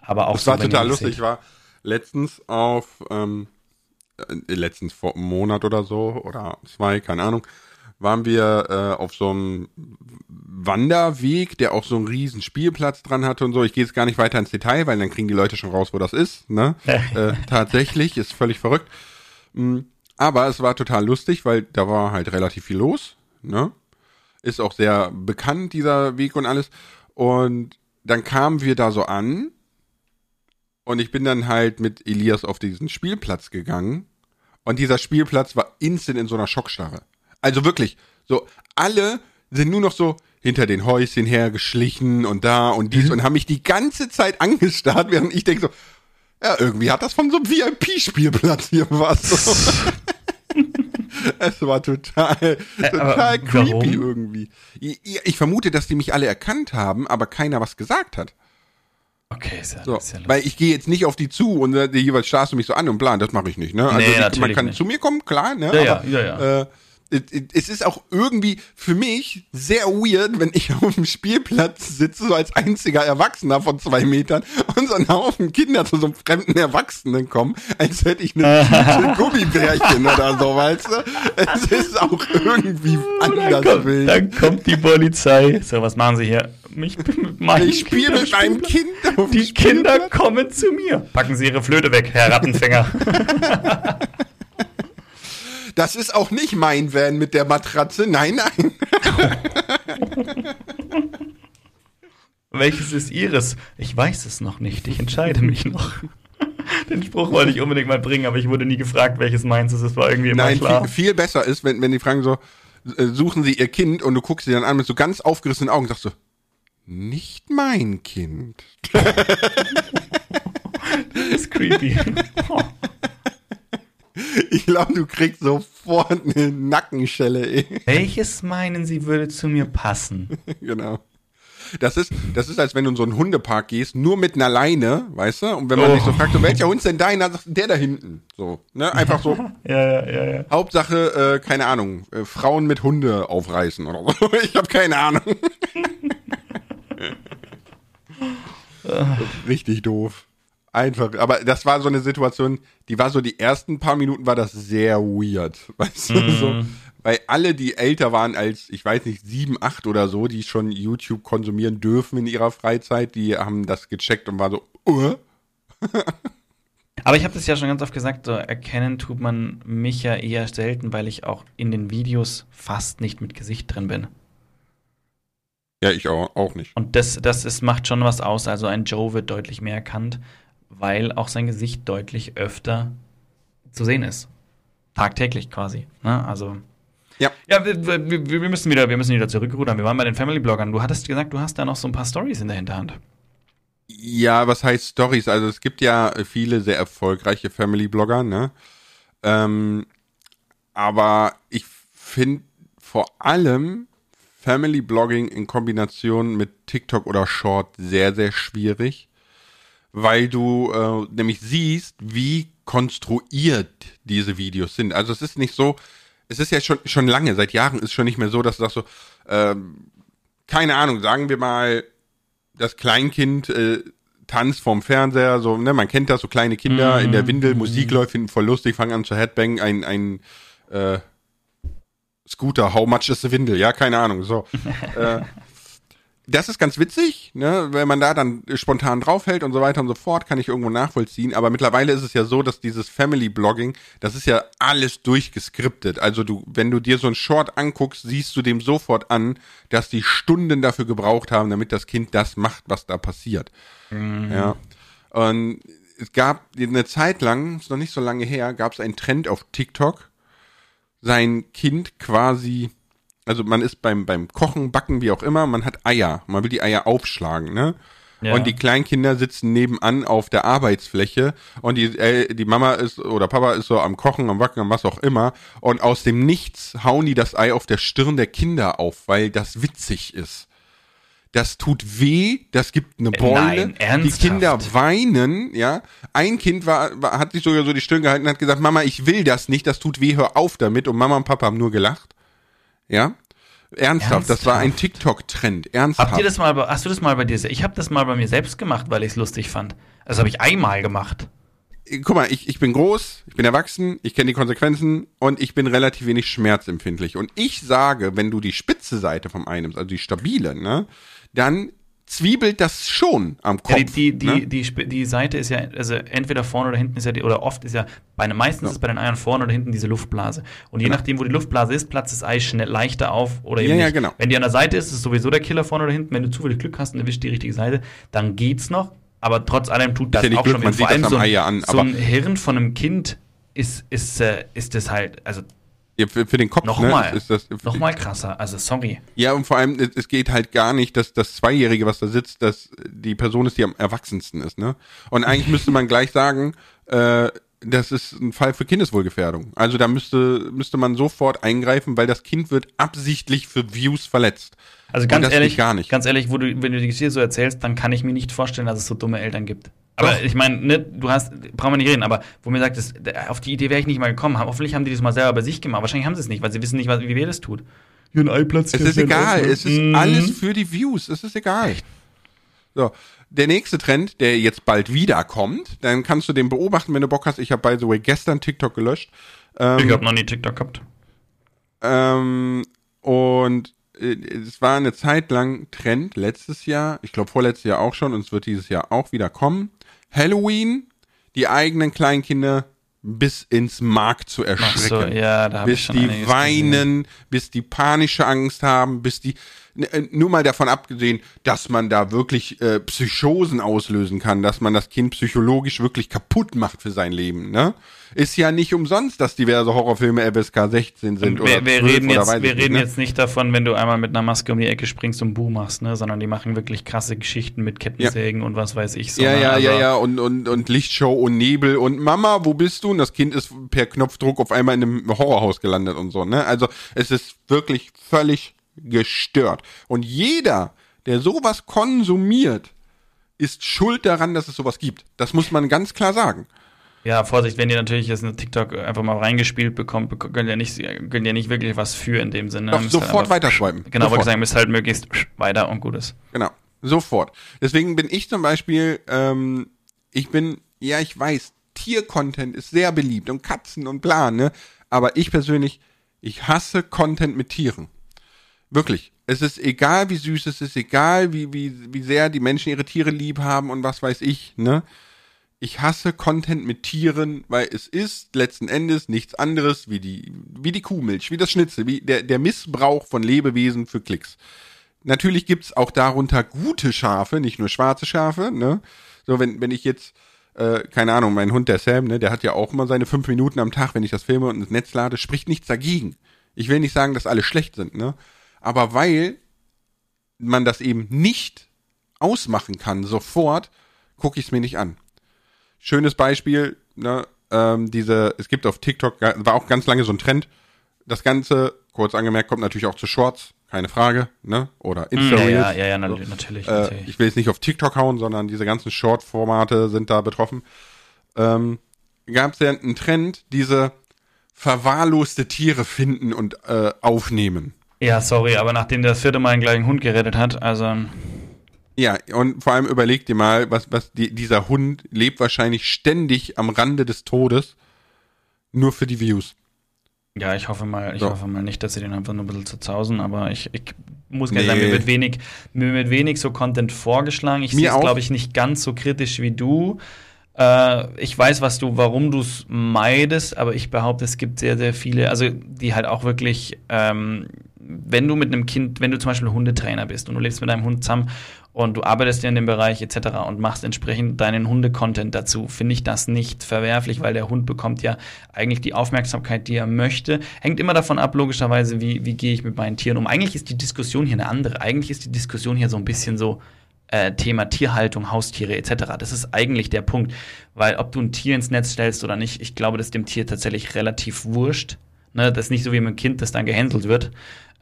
Aber auch Das war so, wenn total lustig. Ich war letztens auf, ähm, äh, letztens vor einem Monat oder so, oder zwei, keine Ahnung, waren wir äh, auf so einem Wanderweg, der auch so einen riesen Spielplatz dran hatte und so. Ich gehe jetzt gar nicht weiter ins Detail, weil dann kriegen die Leute schon raus, wo das ist. Ne? äh, tatsächlich, ist völlig verrückt. Mm, Aber es war total lustig, weil da war halt relativ viel los. Ne? Ist auch sehr bekannt, dieser Weg und alles. Und dann kamen wir da so an und ich bin dann halt mit Elias auf diesen Spielplatz gegangen und dieser Spielplatz war instant in so einer Schockstarre. Also wirklich, so alle sind nur noch so hinter den Häuschen hergeschlichen und da und dies und haben mich die ganze Zeit angestarrt, während ich denke so, ja, irgendwie hat das von so einem VIP-Spielplatz hier was. Es war total, total aber creepy warum? irgendwie. Ich, ich vermute, dass die mich alle erkannt haben, aber keiner was gesagt hat. Okay, ist ja, So, ist ja weil ich gehe jetzt nicht auf die zu und äh, die jeweils starrst du mich so an und plan, das mache ich nicht, ne? Also Nee, die, man kann nicht. zu mir kommen, klar, ne? Ja, ja, Aber, ja, ja. Äh, es- ist auch irgendwie für mich sehr weird, wenn ich auf dem Spielplatz sitze, so als einziger Erwachsener von zwei Metern und so ein Haufen Kinder zu so einem fremden Erwachsenen kommen, als hätte ich eine Tüte Gummibärchen oder so, weißt du? Es ist auch irgendwie dann, anders kommt, wild. dann kommt die Polizei. So, was machen Sie hier? Ich Ich spiele mit meinem Kind auf dem Die Kinder kommen zu mir. Packen Sie Ihre Flöte weg, Herr Rattenfänger. Das ist auch nicht mein Van mit der Matratze. Nein, nein. Welches ist Ihres? Ich weiß es noch nicht. Ich entscheide mich noch. Den Spruch wollte ich unbedingt mal bringen, aber ich wurde nie gefragt, welches meins ist. Es war irgendwie immer Nein, klar. viel, viel besser ist, wenn, wenn die fragen so, äh, suchen sie ihr Kind und du guckst sie dann an mit so ganz aufgerissenen Augen und sagst so, nicht mein Kind. Das ist creepy. Ich glaube, du kriegst sofort eine Nackenschelle, ey. Welches meinen Sie würde zu mir passen? genau. Das ist, das ist, als wenn du in so einen Hundepark gehst, nur mit einer Leine, weißt du? Und wenn man Oh. dich so fragt, so, welcher Hund ist denn deiner, sagst du, der da hinten. So, ne? Einfach so, Ja, ja, ja, ja. Hauptsache, äh, keine Ahnung, äh, Frauen mit Hunde aufreißen oder so. Ich habe keine Ahnung. Richtig doof. Einfach, aber das war so eine Situation, die war so die ersten paar Minuten war das sehr weird, weißt du, so, weil alle, die älter waren als, ich weiß nicht, sieben, acht oder so, die schon YouTube konsumieren dürfen in ihrer Freizeit, die haben das gecheckt und war so, uh, Aber ich habe das ja schon ganz oft gesagt, so erkennen tut man mich ja eher selten, weil ich auch in den Videos fast nicht mit Gesicht drin bin. ja, ich auch, auch nicht. Und das, das ist, macht schon was aus. Also ein Joe wird deutlich mehr erkannt, weil auch sein Gesicht deutlich öfter zu sehen ist. Tagtäglich quasi. Ne? Also. Ja. Ja, wir, wir, wir müssen wieder, wir müssen wieder zurückrudern. Wir waren bei den Family-Bloggern. Du hattest gesagt, du hast da noch so ein paar Stories in der Hinterhand. Ja, was heißt Stories? Also es gibt ja viele sehr erfolgreiche Family-Blogger, ne? Ähm, aber ich finde vor allem Family-Blogging in Kombination mit TikTok oder Short sehr, sehr schwierig, weil du äh, nämlich siehst, wie konstruiert diese Videos sind. Also es ist nicht so, es ist ja schon, schon lange, seit Jahren ist schon nicht mehr so, dass du sagst so, ähm, keine Ahnung, sagen wir mal, das Kleinkind äh, tanzt vorm Fernseher, so, ne, man kennt das, so kleine Kinder in der Windel, Musik läuft, finden voll lustig, fangen an zu Headbang, ein, ein äh, Scooter, how much is the Windel? Ja, keine Ahnung, so. äh, das ist ganz witzig, ne, wenn man da dann spontan draufhält und so weiter und so fort, kann ich irgendwo nachvollziehen. Aber mittlerweile ist es ja so, dass dieses Family Blogging, das ist ja alles durchgeskriptet. Also du, wenn du dir so ein Short anguckst, siehst du dem sofort an, dass die Stunden dafür gebraucht haben, damit das Kind das macht, was da passiert. Mhm. Ja. Und es gab eine Zeit lang, ist noch nicht so lange her, gab es einen Trend auf TikTok, sein Kind quasi also man ist beim, beim Kochen, Backen, wie auch immer, man hat Eier. Man will die Eier aufschlagen, ne? Ja. Und die Kleinkinder sitzen nebenan auf der Arbeitsfläche und die, äh, die Mama ist oder Papa ist so am Kochen, am Backen, am was auch immer. Und aus dem Nichts hauen die das Ei auf der Stirn der Kinder auf, weil das witzig ist. Das tut weh, das gibt eine Beule. Nein, die Kinder weinen, ja. Ein Kind war, war, hat sich sogar so die Stirn gehalten und hat gesagt, Mama, ich will das nicht, das tut weh, hör auf damit. Und Mama und Papa haben nur gelacht. Ja? Ernsthaft, Ernsthaft? das war ein TikTok-Trend. Ernsthaft. Habt ihr das mal, hast du das mal bei dir? Ich habe das mal bei mir selbst gemacht, weil ich es lustig fand. Also habe ich einmal gemacht. Guck mal, ich, ich bin groß, ich bin erwachsen, ich kenne die Konsequenzen und ich bin relativ wenig schmerzempfindlich. Und ich sage, wenn du die spitze Seite vom einnimmst, also die stabile, ne, dann zwiebelt das schon am Kopf. Ja, die, die, ne? die, die, die, Seite ist ja, also entweder vorne oder hinten ist ja, die, oder oft ist ja, bei meistens ja. ist bei den Eiern vorne oder hinten diese Luftblase. Und je genau. nachdem, wo die Luftblase ist, platzt das Ei schnell leichter auf oder eben ja, nicht. Ja, genau. Wenn die an der Seite ist, ist es sowieso der Killer vorne oder hinten. Wenn du zufällig Glück hast und erwischt die richtige Seite, dann geht's noch. Aber trotz allem tut das ja auch Glück, schon. Man vor allem so, ein, an, so ein Hirn von einem Kind ist, ist, äh, ist das halt, also ja, für, für den Kopf nochmal, ne, ist das noch mal krasser. Also sorry. Ja und vor allem es geht halt gar nicht, dass das Zweijährige, was da sitzt, dass die Person ist, die am erwachsensten ist. Ne? Und eigentlich müsste man gleich sagen, äh, das ist ein Fall für Kindeswohlgefährdung. Also da müsste müsste man sofort eingreifen, weil das Kind wird absichtlich für Views verletzt. Also ganz ehrlich, gar nicht. ganz ehrlich, wo du, wenn du die Geschichte so erzählst, dann kann ich mir nicht vorstellen, dass es so dumme Eltern gibt. Aber Doch. ich meine, ne, du hast, brauchen wir nicht reden, aber wo mir sagt, das, auf die Idee wäre ich nicht mal gekommen. Hoffentlich haben die das mal selber bei sich gemacht. Wahrscheinlich haben sie es nicht, weil sie wissen nicht, was, wie wer das tut. Hier ein Eiplatz. Es ist egal. Es ist mhm. alles für die Views. Es ist egal. So. Der nächste Trend, der jetzt bald wiederkommt, dann kannst du den beobachten, wenn du Bock hast. Ich habe by the way gestern TikTok gelöscht. Ähm, ich habe noch nie TikTok gehabt. Ähm, und äh, es war eine Zeit lang Trend letztes Jahr, ich glaube vorletztes Jahr auch schon und es wird dieses Jahr auch wieder kommen. Halloween, die eigenen Kleinkinder bis ins Mark zu erschrecken. So, ja, bis die weinen, gesehen. bis die panische Angst haben, bis die nur mal davon abgesehen, dass man da wirklich äh, Psychosen auslösen kann, dass man das Kind psychologisch wirklich kaputt macht für sein Leben, ne? Ist ja nicht umsonst, dass diverse Horrorfilme FSK 16 sind wir, oder wir reden jetzt, wir nicht, reden ne? jetzt nicht davon, wenn du einmal mit einer Maske um die Ecke springst und Buh machst, ne, sondern die machen wirklich krasse Geschichten mit Kettensägen ja. und was weiß ich so. Ja, ne? ja, also, ja, ja und und und Lichtshow und Nebel und Mama, wo bist du? Und das Kind ist per Knopfdruck auf einmal in einem Horrorhaus gelandet und so, ne? Also, es ist wirklich völlig gestört. Und jeder, der sowas konsumiert, ist schuld daran, dass es sowas gibt. Das muss man ganz klar sagen. Ja, Vorsicht, wenn ihr natürlich jetzt eine TikTok einfach mal reingespielt bekommt, könnt ihr nicht, könnt ihr nicht wirklich was für in dem Sinne. Doch, sofort halt weiterschreiben. Genau, wollte ich sagen, müsst halt möglichst weiter und gut ist. Genau, sofort. Deswegen bin ich zum Beispiel, ähm, ich bin, ja, ich weiß, Tiercontent ist sehr beliebt und Katzen und bla, ne? Aber ich persönlich, ich hasse Content mit Tieren. Wirklich. Es ist egal, wie süß es ist, egal, wie, wie, wie sehr die Menschen ihre Tiere lieb haben und was weiß ich, ne? Ich hasse Content mit Tieren, weil es ist letzten Endes nichts anderes wie die, wie die Kuhmilch, wie das Schnitzel, wie der, der Missbrauch von Lebewesen für Klicks. Natürlich gibt's auch darunter gute Schafe, nicht nur schwarze Schafe, ne? So, wenn, wenn ich jetzt, äh, keine Ahnung, mein Hund, der Sam, ne, der hat ja auch immer seine fünf Minuten am Tag, wenn ich das filme und ins Netz lade, spricht nichts dagegen. Ich will nicht sagen, dass alle schlecht sind, ne? Aber weil man das eben nicht ausmachen kann, sofort, gucke ich es mir nicht an. Schönes Beispiel, ne, ähm, diese, es gibt auf TikTok, war auch ganz lange so ein Trend. Das Ganze, kurz angemerkt, kommt natürlich auch zu Shorts, keine Frage, ne? Oder Insta Reels. Ja, ja, ja, ja so. natürlich, äh, natürlich. Ich will jetzt nicht auf TikTok hauen, sondern diese ganzen Short-Formate sind da betroffen. Ähm, Gab es ja einen Trend, diese verwahrloste Tiere finden und äh, aufnehmen. Ja, sorry, aber nachdem der das vierte Mal einen gleichen Hund gerettet hat, also. Ja, und vor allem überleg dir mal, was, was die, dieser Hund lebt wahrscheinlich ständig am Rande des Todes, nur für die Views. Ja, ich hoffe mal, ich So. hoffe mal nicht, dass sie den einfach nur ein bisschen zerzausen, aber ich, ich muss Nee. sagen, mir wird wenig, mir wird wenig so Content vorgeschlagen. Ich sehe es, glaube ich, nicht ganz so kritisch wie du. Äh, ich weiß, was du, warum du es meidest, aber ich behaupte, es gibt sehr, sehr viele, also die halt auch wirklich, ähm, wenn du mit einem Kind, wenn du zum Beispiel Hundetrainer bist und du lebst mit deinem Hund zusammen und du arbeitest ja in dem Bereich etc. und machst entsprechend deinen Hunde-Content dazu, finde ich das nicht verwerflich, weil der Hund bekommt ja eigentlich die Aufmerksamkeit, die er möchte. Hängt immer davon ab, logischerweise, wie, wie gehe ich mit meinen Tieren um. Eigentlich ist die Diskussion hier eine andere. Eigentlich ist die Diskussion hier so ein bisschen so, äh, Thema Tierhaltung, Haustiere etc. Das ist eigentlich der Punkt, weil ob du ein Tier ins Netz stellst oder nicht, ich glaube, das ist dem Tier tatsächlich relativ wurscht. Ne? Das ist nicht so wie mit einem Kind, das dann gehänselt wird.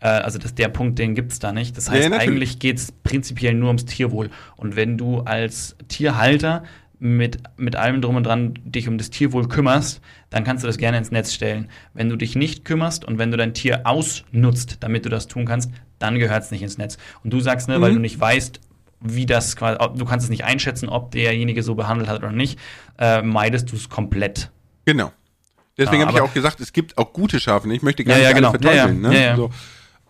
Äh, also das, der Punkt, den gibt's da nicht. Das heißt, ja, eigentlich geht's prinzipiell nur ums Tierwohl. Und wenn du als Tierhalter mit, mit allem drum und dran dich um das Tierwohl kümmerst, dann kannst du das gerne ins Netz stellen. Wenn du dich nicht kümmerst und wenn du dein Tier ausnutzt, damit du das tun kannst, dann gehört es nicht ins Netz. Und du sagst, ne, weil Mhm. du nicht weißt, wie das quasi, du kannst es nicht einschätzen, ob derjenige so behandelt hat oder nicht, äh, meidest du es komplett. Genau. Deswegen Ja, habe ich auch gesagt, es gibt auch gute Schafe. Ich möchte gar Ja, nicht ja, genau. verteufeln. Ne? So.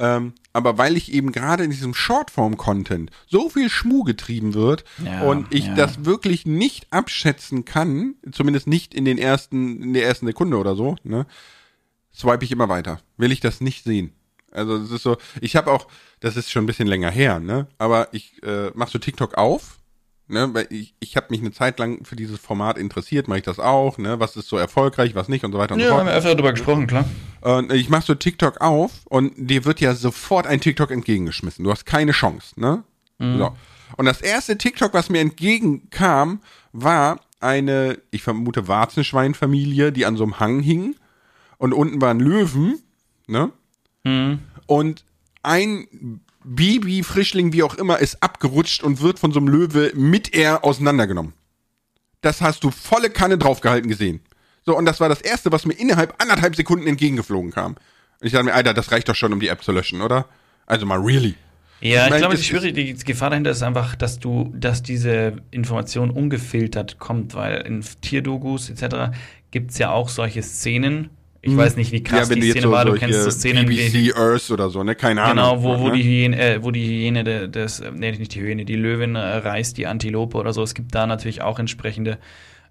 Ähm, aber weil ich eben gerade in diesem Shortform-Content so viel Schmuh getrieben wird Ja, und ich ja. das wirklich nicht abschätzen kann, zumindest nicht in den ersten, in der ersten Sekunde oder so, ne, swipe ich immer weiter. Will ich das nicht sehen. Also es ist so, ich habe auch, das ist schon ein bisschen länger her, ne, aber ich äh, mach so TikTok auf, ne, weil ich, ich habe mich eine Zeit lang für dieses Format interessiert, mache ich das auch, ne, was ist so erfolgreich, was nicht und so weiter und so fort. wir öfter darüber gesprochen, klar. Und ich mach so TikTok auf und dir wird ja sofort ein TikTok entgegengeschmissen. Du hast keine Chance, ne? So. Und das erste TikTok, was mir entgegenkam, war eine, ich vermute, Warzenschweinfamilie, die an so einem Hang hing. Und unten waren Löwen, ne? Und ein Baby, Frischling, wie auch immer, ist abgerutscht und wird von so einem Löwe mit er auseinandergenommen. Das hast du volle Kanne draufgehalten gesehen. So, und das war das Erste, was mir innerhalb anderthalb Sekunden entgegengeflogen kam. Und ich dachte mir, Alter, das reicht doch schon, um die App zu löschen, oder? Also mal really. Ja, ich meine, glaube, es die, Schwierige, die Gefahr dahinter ist einfach, dass du, dass diese Information ungefiltert kommt, weil in Tierdogus etc. gibt's ja auch solche Szenen. Ich weiß nicht, wie krass ja, wenn die Szene so war. Du kennst so Szenen wie BBC Earth oder so, ne? Keine Ahnung. Genau, wo, wo ne? die Hyäne, äh, wo die Hyäne de, des, äh, nee, nicht die Hyäne, die Löwin äh, reißt die Antilope oder so. Es gibt da natürlich auch entsprechende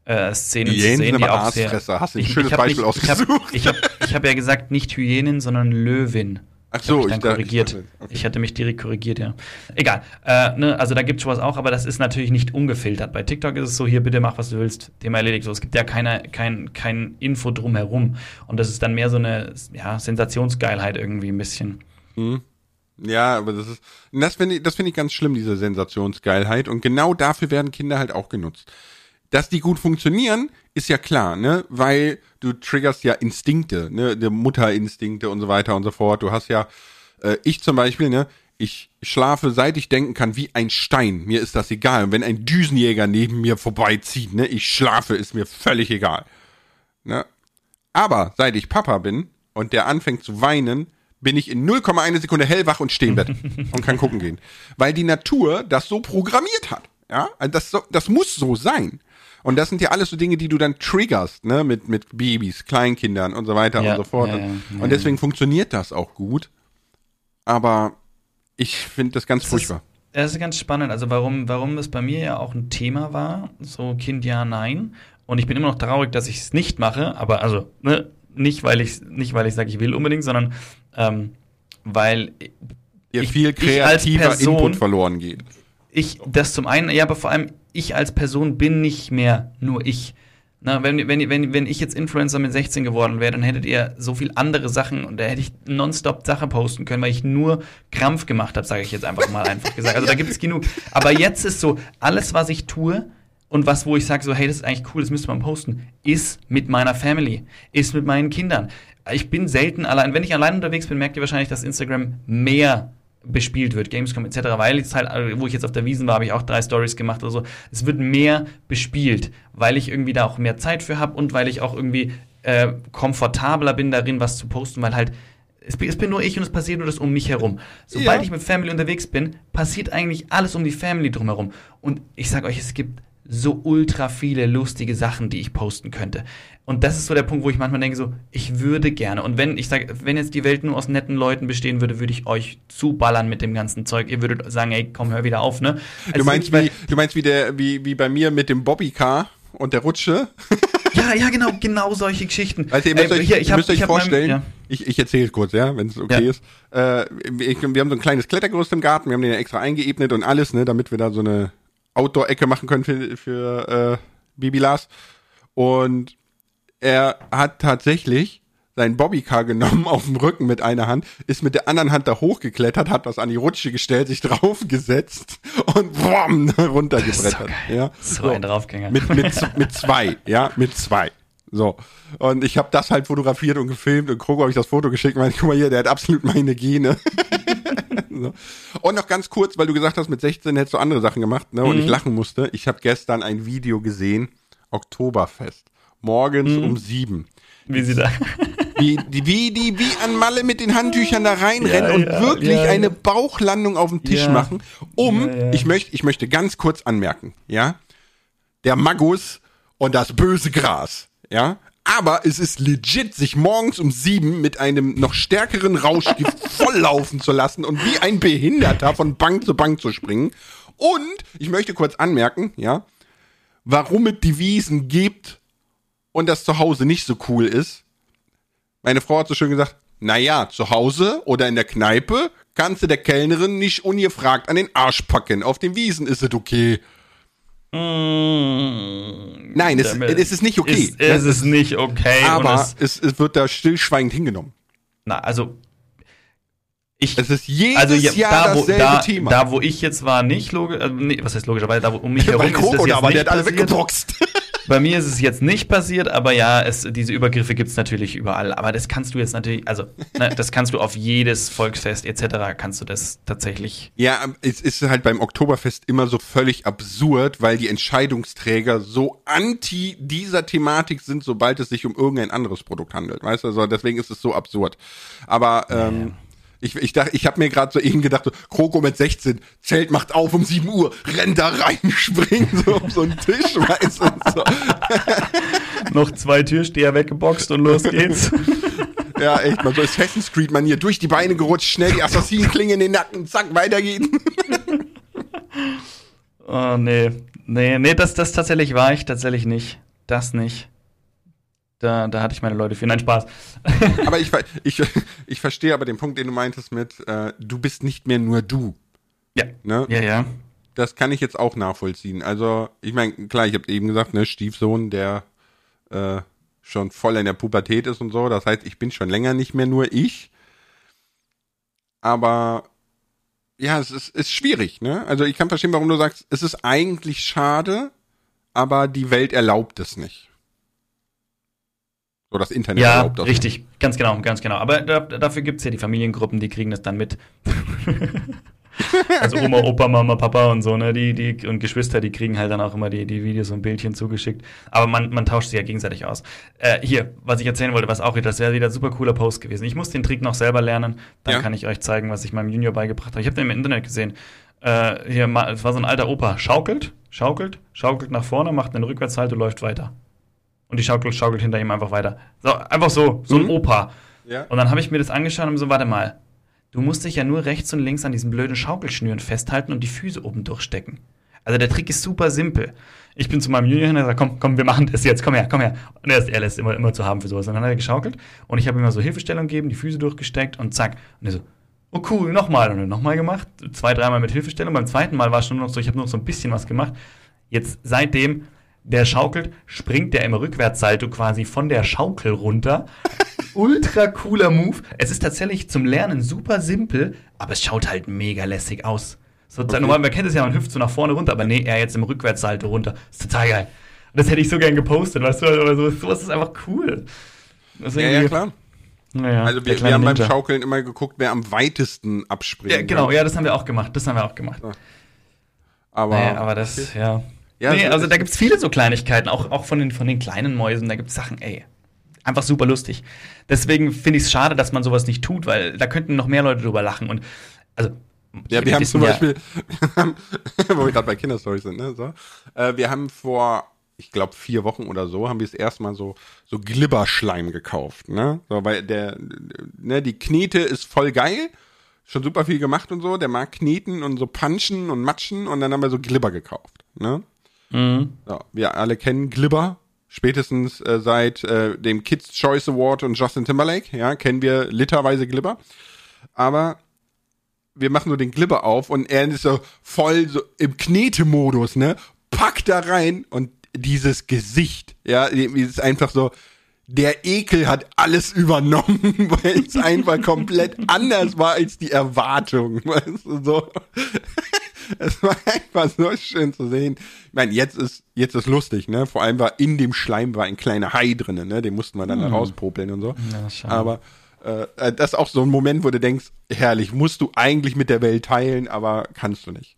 äh, Szenen Hyänen zu sehen, sind die auch sehr. Hast du ein Ich- schönes ich hab Beispiel nicht, Ich habe ausgesucht. ich hab, ich hab ja gesagt, nicht Hyänen, sondern Löwin. Ach Ich so, dann ich da- ich dachte, okay. Ich hatte mich direkt korrigiert, ja. Egal. Äh, ne, also da gibt's sowas auch, aber das ist natürlich nicht ungefiltert. Bei TikTok ist es so, hier bitte mach, was du willst, Thema erledigt. So, es gibt ja keine, kein, kein Info drumherum. Und das ist dann mehr so eine ja, Sensationsgeilheit irgendwie ein bisschen. Ja, aber das ist, das finde ich, das finde ich ganz schlimm, diese Sensationsgeilheit. Und genau dafür werden Kinder halt auch genutzt. Dass die gut funktionieren, ist ja klar, ne? Weil du triggerst ja Instinkte, ne? Die Mutterinstinkte und so weiter und so fort. Du hast ja, äh, ich zum Beispiel, ne? Ich schlafe, seit ich denken kann, wie ein Stein. Mir ist das egal. Und wenn ein Düsenjäger neben mir vorbeizieht, ne? Ich schlafe, ist mir völlig egal. Ne? Aber seit ich Papa bin und der anfängt zu weinen, bin ich in 0,1 Sekunde hellwach und stehe im Bett und kann gucken gehen. Weil die Natur das so programmiert hat. Ja, also das, das muss so sein. Und das sind ja alles so Dinge, die du dann triggerst, ne, mit, mit Babys, Kleinkindern und so weiter Ja, und so fort. ja, ja, und deswegen funktioniert das auch gut. Aber ich finde das ganz Das furchtbar. Ist, das ist ganz spannend. Also warum, warum es bei mir ja auch ein Thema war, so Kind ja, nein. Und ich bin immer noch traurig, dass ich es nicht mache, aber also, ne, nicht, weil ich nicht, weil ich sage, ich will unbedingt, sondern ähm, weil Ihr ich- viel kreativer Person- Input verloren geht. Ich das zum einen, ja, aber vor allem ich als Person bin nicht mehr nur ich. Na, wenn, wenn, wenn, wenn ich jetzt Influencer mit 16 geworden wäre, dann hättet ihr so viel andere Sachen und da hätte ich nonstop Sachen posten können, weil ich nur Krampf gemacht habe, sage ich jetzt einfach mal einfach gesagt. Also da gibt es genug. Aber jetzt ist so, alles, was ich tue und was, wo ich sage so, hey, das ist eigentlich cool, das müsste man posten, ist mit meiner Family, ist mit meinen Kindern. Ich bin selten allein. Wenn ich allein unterwegs bin, merkt ihr wahrscheinlich, dass Instagram mehr bespielt wird, Gamescom etc., weil jetzt halt, äh, wo ich jetzt auf der Wiesen war, habe ich auch drei Stories gemacht oder so. Es wird mehr bespielt, weil ich irgendwie da auch mehr Zeit für habe und weil ich auch irgendwie äh, komfortabler bin darin, was zu posten, weil halt es, es, bin nur ich und es passiert nur das um mich herum. Sobald ja. ich mit Family unterwegs bin, passiert eigentlich alles um die Family drumherum. Und ich sag euch, es gibt so ultra viele lustige Sachen, die ich posten könnte. Und das ist so der Punkt, wo ich manchmal denke, so, ich würde gerne. Und wenn, ich sage, wenn jetzt die Welt nur aus netten Leuten bestehen würde, würde ich euch zuballern mit dem ganzen Zeug. Ihr würdet sagen, ey, komm, hör wieder auf, ne? Also du meinst, wie, du meinst wie, der, wie, wie bei mir mit dem Bobbycar und der Rutsche? Ja, ja, genau, genau solche Geschichten. Also ihr müsst euch, hier, ihr müsst euch vorstellen, mein, ja. ich, ich erzähle kurz, ja, wenn es okay ja. ist. Äh, ich, wir haben so ein kleines Klettergerüst im Garten, wir haben den ja extra eingeebnet und alles, ne, damit wir da so eine Outdoor-Ecke machen können für, für äh, Bibi Lars. Und er hat tatsächlich sein Bobbycar genommen auf dem Rücken mit einer Hand, ist mit der anderen Hand da hochgeklettert, hat das an die Rutsche gestellt, sich draufgesetzt und boom, runtergebrettert. So, ja. so, so ein Draufgänger. Mit, mit, mit zwei, ja, mit zwei. So. Und ich habe das halt fotografiert und gefilmt und Krogo habe ich das Foto geschickt und meinte, guck mal hier, der hat absolut meine Gene. So. Und noch ganz kurz, weil du gesagt hast, mit 16 hättest du andere Sachen gemacht, ne? Und mhm. ich lachen musste. Ich habe gestern ein Video gesehen, Oktoberfest. Morgens mhm. um sieben. Wie sie da. Wie die, wie die, wie an Malle mit den Handtüchern da reinrennen ja, und ja, wirklich ja, eine Bauchlandung auf dem Tisch machen, um, ich möchte, ich möchte ganz kurz anmerken, ja, der Magus und das böse Gras, ja, aber es ist legit, sich morgens um sieben mit einem noch stärkeren Rauschgift volllaufen zu lassen und wie ein Behinderter von Bank zu Bank zu springen. Und ich möchte kurz anmerken, ja, warum es die Wiesen gibt und das zu Hause nicht so cool ist. Meine Frau hat so schön gesagt, naja, zu Hause oder in der Kneipe kannst du der Kellnerin nicht ungefragt an den Arsch packen. Auf den Wiesen ist es okay. Mm, Nein, es, es, ist nicht okay. Ist, es ist nicht okay. Aber es, es, wird da stillschweigend hingenommen. Na, also ich, es ist jedes also, ja, Jahr da, wo, dasselbe da, Thema. Da, wo ich jetzt war, nicht logisch, also, nee, was heißt logisch, aber da wo um mich herum ist das jetzt aber nicht der hat alle weggeboxt. Bei mir ist es jetzt nicht passiert, aber ja, es, diese Übergriffe gibt es natürlich überall. Aber das kannst du jetzt natürlich, also ne, das kannst du auf jedes Volksfest etc. kannst du das tatsächlich. Ja, es ist halt beim Oktoberfest immer so völlig absurd, weil die Entscheidungsträger so anti dieser Thematik sind, sobald es sich um irgendein anderes Produkt handelt. Weißt du, also deswegen ist es so absurd. Aber ähm. Ich, ich dachte, ich habe mir gerade so eben gedacht, so, Kroko mit 16, Zelt macht auf um 7 Uhr, rennt da rein, springt so um so einen Tisch, weißt du, so. Noch zwei Türsteher weggeboxt und los geht's. ja, echt, man so Assassin's Creed Manier, durch die Beine gerutscht, schnell die Assassinenklinge in den Nacken, zack, weiter geht's. oh, nee. Nee, nee, das, das tatsächlich war ich tatsächlich nicht. Das nicht. Da, da hatte ich meine Leute für. Nein, Spaß. aber ich, ich, ich verstehe aber den Punkt, den du meintest mit, äh, du bist nicht mehr nur du. Ja. Ne? Ja, ja. Das kann ich jetzt auch nachvollziehen. Also, ich meine, klar, ich habe eben gesagt, ne, Stiefsohn, der äh, schon voll in der Pubertät ist und so. Das heißt, ich bin schon länger nicht mehr nur ich. Aber ja, es ist, ist schwierig, ne? Also ich kann verstehen, warum du sagst, es ist eigentlich schade, aber die Welt erlaubt es nicht. So das Internet ja, erlaubt das. Richtig, ganz genau, ganz genau. Aber da, dafür gibt es ja die Familiengruppen, die kriegen das dann mit. also Oma, Opa, Mama, Papa und so, ne, die, die und Geschwister, die kriegen halt dann auch immer die, die Videos und Bildchen zugeschickt. Aber man, man tauscht sie ja gegenseitig aus. Äh, hier, was ich erzählen wollte, was auch wieder, das wäre wieder ein super cooler Post gewesen. Ich muss den Trick noch selber lernen, dann ja. kann ich euch zeigen, was ich meinem Junior beigebracht habe. Ich habe den im Internet gesehen. Äh, hier, es war so ein alter Opa, schaukelt, schaukelt, schaukelt nach vorne, macht einen Rückwärtshalter, läuft weiter und die Schaukel schaukelt hinter ihm einfach weiter. So, einfach so, so ein mhm. Opa. Ja. Und dann habe ich mir das angeschaut und so, warte mal, du musst dich ja nur rechts und links an diesen blöden Schaukelschnüren festhalten und die Füße oben durchstecken. Also der Trick ist super simpel. Ich bin zu meinem Junior hin und gesagt, komm, komm, wir machen das jetzt, komm her, komm her. Und er ist, er ist immer, immer zu haben für sowas. Und dann hat er geschaukelt und ich habe ihm mal so Hilfestellung gegeben, die Füße durchgesteckt und zack. Und er so, oh cool, nochmal. Und dann nochmal gemacht, zwei, dreimal mit Hilfestellung. Beim zweiten Mal war es schon noch so, ich habe nur noch so ein bisschen was gemacht. Jetzt seitdem der schaukelt, springt der im Rückwärtssalto quasi von der Schaukel runter. Ultra cooler Move. Es ist tatsächlich zum Lernen super simpel, aber es schaut halt mega lässig aus. So, okay. Normal, man kennt es ja, man hüpft so nach vorne runter, aber nee, er jetzt im Rückwärtssalto runter. ist total geil. Das hätte ich so gern gepostet, weißt du, oder so, sowas ist einfach cool. ja, ja, klar. Naja, also wir, wir haben Ninja. beim Schaukeln immer geguckt, wer am weitesten abspringt. Ja, genau, ja, das haben wir auch gemacht. Das haben wir auch gemacht. Ja. Aber, naja, aber das, okay. ja. Ja, nee, also da gibt es viele so Kleinigkeiten, auch, auch von, den, von den kleinen Mäusen, da gibt es Sachen, ey. einfach super lustig. Deswegen finde ich es schade, dass man sowas nicht tut, weil da könnten noch mehr Leute drüber lachen. Und also ja, wir haben zum Beispiel, wo wir gerade bei Kinderstories sind, ne? So, äh, wir haben vor, ich glaube, vier Wochen oder so, haben wir es erstmal so, so Glibberschleim gekauft, ne? So, weil der, ne, die Knete ist voll geil, schon super viel gemacht und so, der mag kneten und so punchen und matschen und dann haben wir so Glibber gekauft, ne? Mhm. So, wir alle kennen Glibber, spätestens äh, seit äh, dem Kids Choice Award und Justin Timberlake, ja, kennen wir literweise Glibber. Aber wir machen so den Glibber auf und er ist so voll so im Knetemodus, ne? Packt da rein und dieses Gesicht, ja, ist einfach so, der Ekel hat alles übernommen, weil es einfach komplett anders war als die Erwartung, weißt du, so. Es war einfach so schön zu sehen. Ich meine, jetzt ist, jetzt ist lustig, ne? Vor allem war in dem Schleim war ein kleiner Hai drinnen, ne? Den mussten wir dann hm. rauspopeln und so. Ja, Aber äh, äh, das ist auch so ein Moment, wo du denkst, herrlich, musst du eigentlich mit der Welt teilen, aber kannst du nicht.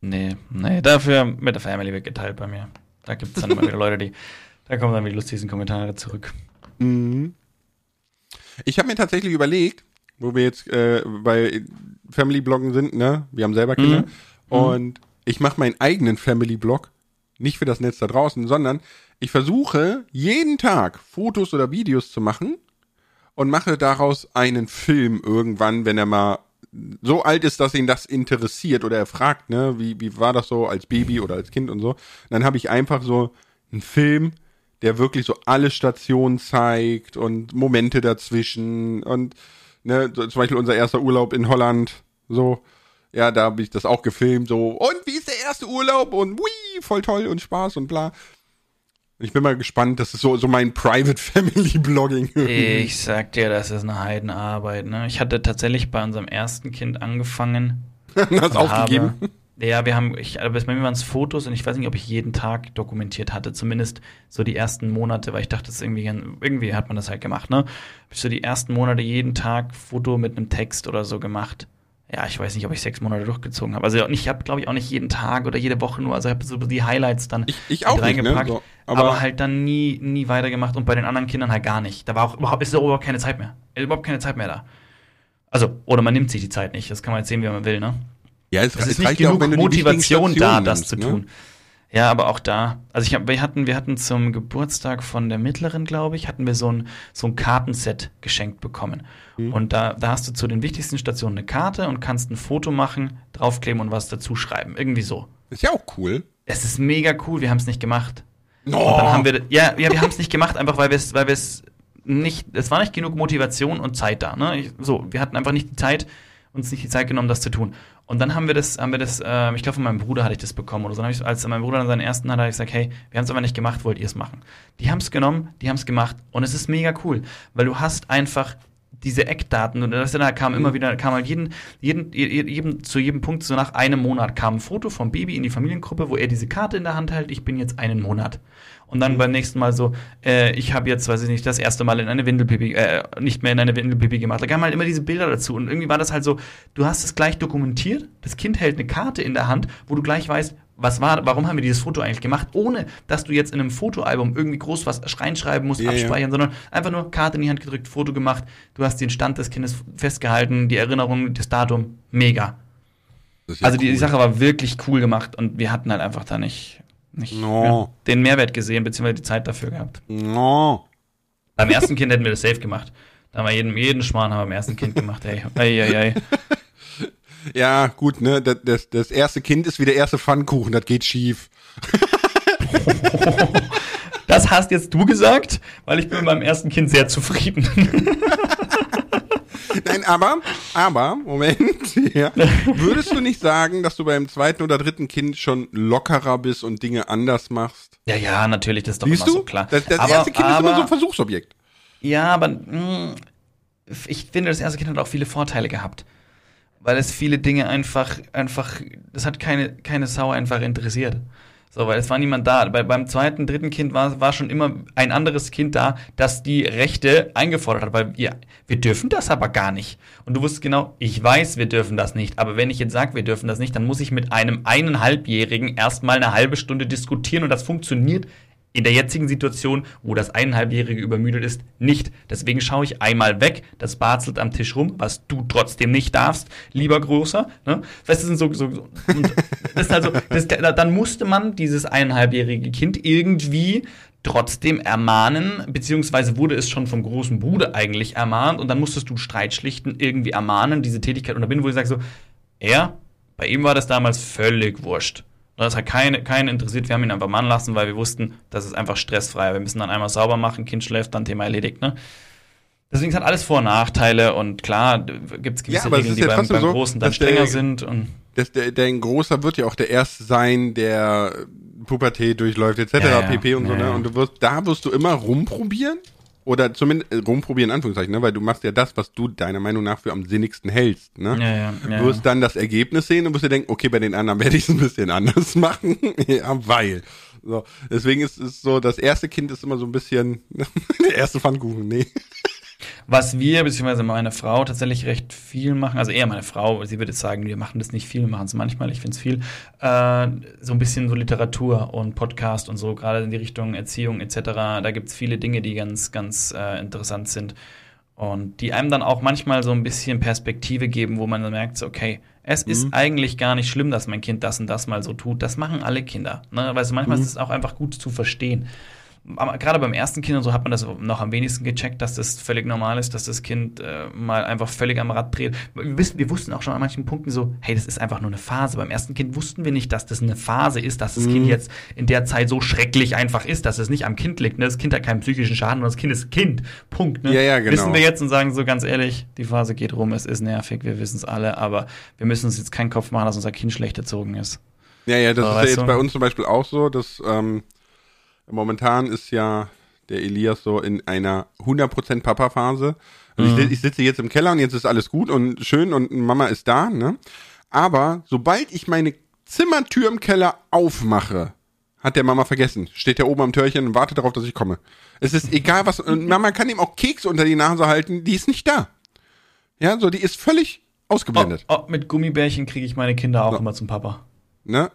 Nee, nee, dafür mit der Family wird geteilt bei mir. Da gibt es dann immer wieder Leute, die, da kommen dann wieder lustige Kommentare zurück. Mhm. Ich habe mir tatsächlich überlegt, wo wir jetzt äh, bei Family Bloggen sind, ne? Wir haben selber Kinder. Mhm. Und ich mache meinen eigenen Family Blog, nicht für das Netz da draußen, sondern ich versuche jeden Tag Fotos oder Videos zu machen und mache daraus einen Film irgendwann, wenn er mal so alt ist, dass ihn das interessiert oder er fragt, ne, wie, wie war das so als Baby oder als Kind und so. dann habe ich einfach so einen Film, der wirklich so alle Stationen zeigt und Momente dazwischen und ne, so, zum Beispiel unser erster Urlaub in Holland, so, ja, da habe ich das auch gefilmt, so, und wie ist der erste Urlaub und wui, voll toll und Spaß und bla. Ich bin mal gespannt, das ist so, so mein Private Family Blogging. Ich sag dir, das ist eine Heidenarbeit. Ne? Ich hatte tatsächlich bei unserem ersten Kind angefangen. Hast aufgegeben? Habe, ja, wir haben, ich, aber bei mir waren es Fotos und ich weiß nicht, ob ich jeden Tag dokumentiert hatte. Zumindest so die ersten Monate, weil ich dachte, das irgendwie, irgendwie hat man das halt gemacht. Ne? Hab ich so die ersten Monate jeden Tag Foto mit einem Text oder so gemacht ja, ich weiß nicht, ob ich sechs Monate durchgezogen habe. Also ich habe, glaube ich, auch nicht jeden Tag oder jede Woche nur, also ich habe so die Highlights dann ich, ich auch reingepackt, nicht, ne? so, aber, aber, halt dann nie, nie weitergemacht und bei den anderen Kindern halt gar nicht. Da war auch überhaupt, ist überhaupt keine Zeit mehr. Ist überhaupt keine Zeit mehr da. Also, oder man nimmt sich die Zeit nicht. Das kann man jetzt sehen, wie man will, ne? Ja, es, es ist nicht genug auch, Motivation da, das nimmst, zu ne? tun. Ja, aber auch da, also ich hab, wir hatten, wir hatten zum Geburtstag von der Mittleren, glaube ich, hatten wir so ein, so ein Kartenset geschenkt bekommen. Mhm. Und da, da hast du zu den wichtigsten Stationen eine Karte und kannst ein Foto machen, draufkleben und was dazu schreiben. Irgendwie so. Ist ja auch cool. Es ist mega cool, wir haben es nicht gemacht. No. Und dann haben wir, ja, ja, wir haben es nicht gemacht, einfach weil wir es, weil wir es nicht, es war nicht genug Motivation und Zeit da. Ne? Ich, so, wir hatten einfach nicht die Zeit, uns nicht die Zeit genommen, das zu tun. Und dann haben wir das, haben wir das, äh, ich glaube von meinem Bruder hatte ich das bekommen oder so. Dann ich, als mein Bruder dann seinen ersten hatte, habe ich gesagt, hey, wir haben es aber nicht gemacht, wollt ihr es machen? Die haben es genommen, die haben es gemacht und es ist mega cool, weil du hast einfach diese Eckdaten und das da kam immer mhm. wieder, kam halt jeden, jeden, jeden, zu jedem Punkt so nach einem Monat kam ein Foto vom Baby in die Familiengruppe, wo er diese Karte in der Hand hält, ich bin jetzt einen Monat. Und dann mhm. beim nächsten Mal so, äh, ich habe jetzt, weiß ich nicht, das erste Mal in eine Windelpipi, äh, nicht mehr in eine Windelpipi gemacht. Da kamen halt immer diese Bilder dazu. Und irgendwie war das halt so, du hast es gleich dokumentiert, das Kind hält eine Karte in der Hand, wo du gleich weißt, was war, warum haben wir dieses Foto eigentlich gemacht, ohne dass du jetzt in einem Fotoalbum irgendwie groß was reinschreiben musst, yeah, abspeichern, yeah. sondern einfach nur Karte in die Hand gedrückt, Foto gemacht, du hast den Stand des Kindes festgehalten, die Erinnerung, das Datum, mega. Ja also die, cool. die, Sache war wirklich cool gemacht und wir hatten halt einfach da nicht, nicht no. den Mehrwert gesehen, beziehungsweise die Zeit dafür gehabt. No. Beim ersten Kind hätten wir das safe gemacht. Da haben wir jeden, jeden Schmarrn haben wir beim ersten Kind gemacht, ey. Ey, ey, ey. Ja, gut, ne? Das, das, das erste Kind ist wie der erste Pfannkuchen, das geht schief. Das hast jetzt du gesagt, weil ich bin mit meinem ersten Kind sehr zufrieden. Nein, aber, aber, Moment, ja. würdest du nicht sagen, dass du beim zweiten oder dritten Kind schon lockerer bist und Dinge anders machst? Ja, ja, natürlich, das ist doch Siehst immer du? so klar. Das, das aber, erste Kind aber, ist immer so ein Versuchsobjekt. Ja, aber mh, hm, ich finde, das erste Kind hat auch viele Vorteile gehabt weil es viele Dinge einfach, einfach, das hat keine, keine Sau einfach interessiert. So, weil es war niemand da. Bei, beim zweiten, dritten Kind war, war schon immer ein anderes Kind da, das die Rechte eingefordert hat. Weil ja, wir dürfen das aber gar nicht. Und du wusstest genau, ich weiß, wir dürfen das nicht. Aber wenn ich jetzt sage, wir dürfen das nicht, dann muss ich mit einem eineinhalbjährigen erstmal eine halbe Stunde diskutieren und das funktioniert In der jetzigen Situation, wo das eineinhalbjährige übermüdet ist, nicht. Deswegen schaue ich einmal weg, das barzelt am Tisch rum, was du trotzdem nicht darfst, lieber Großer. Ne? Das sind so, so, so das ist also, das, dann musste man dieses eineinhalbjährige Kind irgendwie trotzdem ermahnen, beziehungsweise wurde es schon vom großen Bruder eigentlich ermahnt und dann musstest du Streit schlichten, irgendwie ermahnen, diese Tätigkeit unterbinden, wo ich sage so, er, bei ihm war das damals völlig wurscht. Das hat keine, keinen interessiert. Wir haben ihn einfach machen lassen, weil wir wussten, das ist einfach stressfrei. Wir müssen dann einmal sauber machen, Kind schläft, dann Thema erledigt. Ne? Deswegen hat alles Vor- und Nachteile und klar gibt es gewisse ja, Regeln, die beim, beim so, Großen dann strenger der, sind. Und das, der, der ein Großer wird ja auch der Erste sein, der Pubertät durchläuft, etc. Ja, ja, pp. und so, ne? Und du wirst, da wirst du immer rumprobieren oder zumindest äh, rumprobieren, in Anführungszeichen, ne? weil du machst ja das, was du deiner Meinung nach für am sinnigsten hältst. Ne? Ja, ja, ja, du wirst dann das Ergebnis sehen und wirst dir denken, okay, bei den anderen werde ich es ein bisschen anders machen. ja, weil. So. Deswegen ist es so, das erste Kind ist immer so ein bisschen der erste Pfannkuchen, nee. Was wir, beziehungsweise meine Frau, tatsächlich recht viel machen, also eher meine Frau, sie würde sagen, wir machen das nicht viel, wir machen es manchmal, ich finde es viel, äh, so ein bisschen so Literatur und Podcast und so, gerade in die Richtung Erziehung etc. Da gibt es viele Dinge, die ganz, ganz äh, interessant sind und die einem dann auch manchmal so ein bisschen Perspektive geben, wo man dann merkt, so, okay, es mhm. ist eigentlich gar nicht schlimm, dass mein Kind das und das mal so tut. Das machen alle Kinder. Ne? Weißt du, manchmal mhm. ist es auch einfach gut zu verstehen gerade beim ersten Kind und so hat man das noch am wenigsten gecheckt, dass das völlig normal ist, dass das Kind äh, mal einfach völlig am Rad dreht. Wir, wissen, wir, wussten auch schon an manchen Punkten so, hey, das ist einfach nur eine Phase. Beim ersten Kind wussten wir nicht, dass das eine Phase ist, dass das mhm. Kind jetzt in der Zeit so schrecklich einfach ist, dass es nicht am Kind liegt. Ne? Das Kind hat keinen psychischen Schaden und das Kind ist Kind. Punkt. Ne? Ja, ja, genau. Wissen wir jetzt und sagen so ganz ehrlich, die Phase geht rum, es ist nervig, wir wissen es alle, aber wir müssen uns jetzt keinen Kopf machen, dass unser Kind schlecht erzogen ist. Ja, ja, das so, ist ja jetzt du? bei uns zum Beispiel auch so, dass ähm, Momentan ist ja der Elias so in einer 100% Papa-Phase. Also mhm. ich, ich, sitze jetzt im Keller und jetzt ist alles gut und schön und Mama ist da, ne? Aber sobald ich meine Zimmertür im Keller aufmache, hat der Mama vergessen. Steht der oben am Türchen und wartet darauf, dass ich komme. Es ist egal was, und Mama kann ihm auch Kekse unter die Nase halten, die ist nicht da. Ja, so, die ist völlig ausgeblendet. Oh, oh, mit Gummibärchen kriege ich meine Kinder auch so. immer zum Papa. Ne?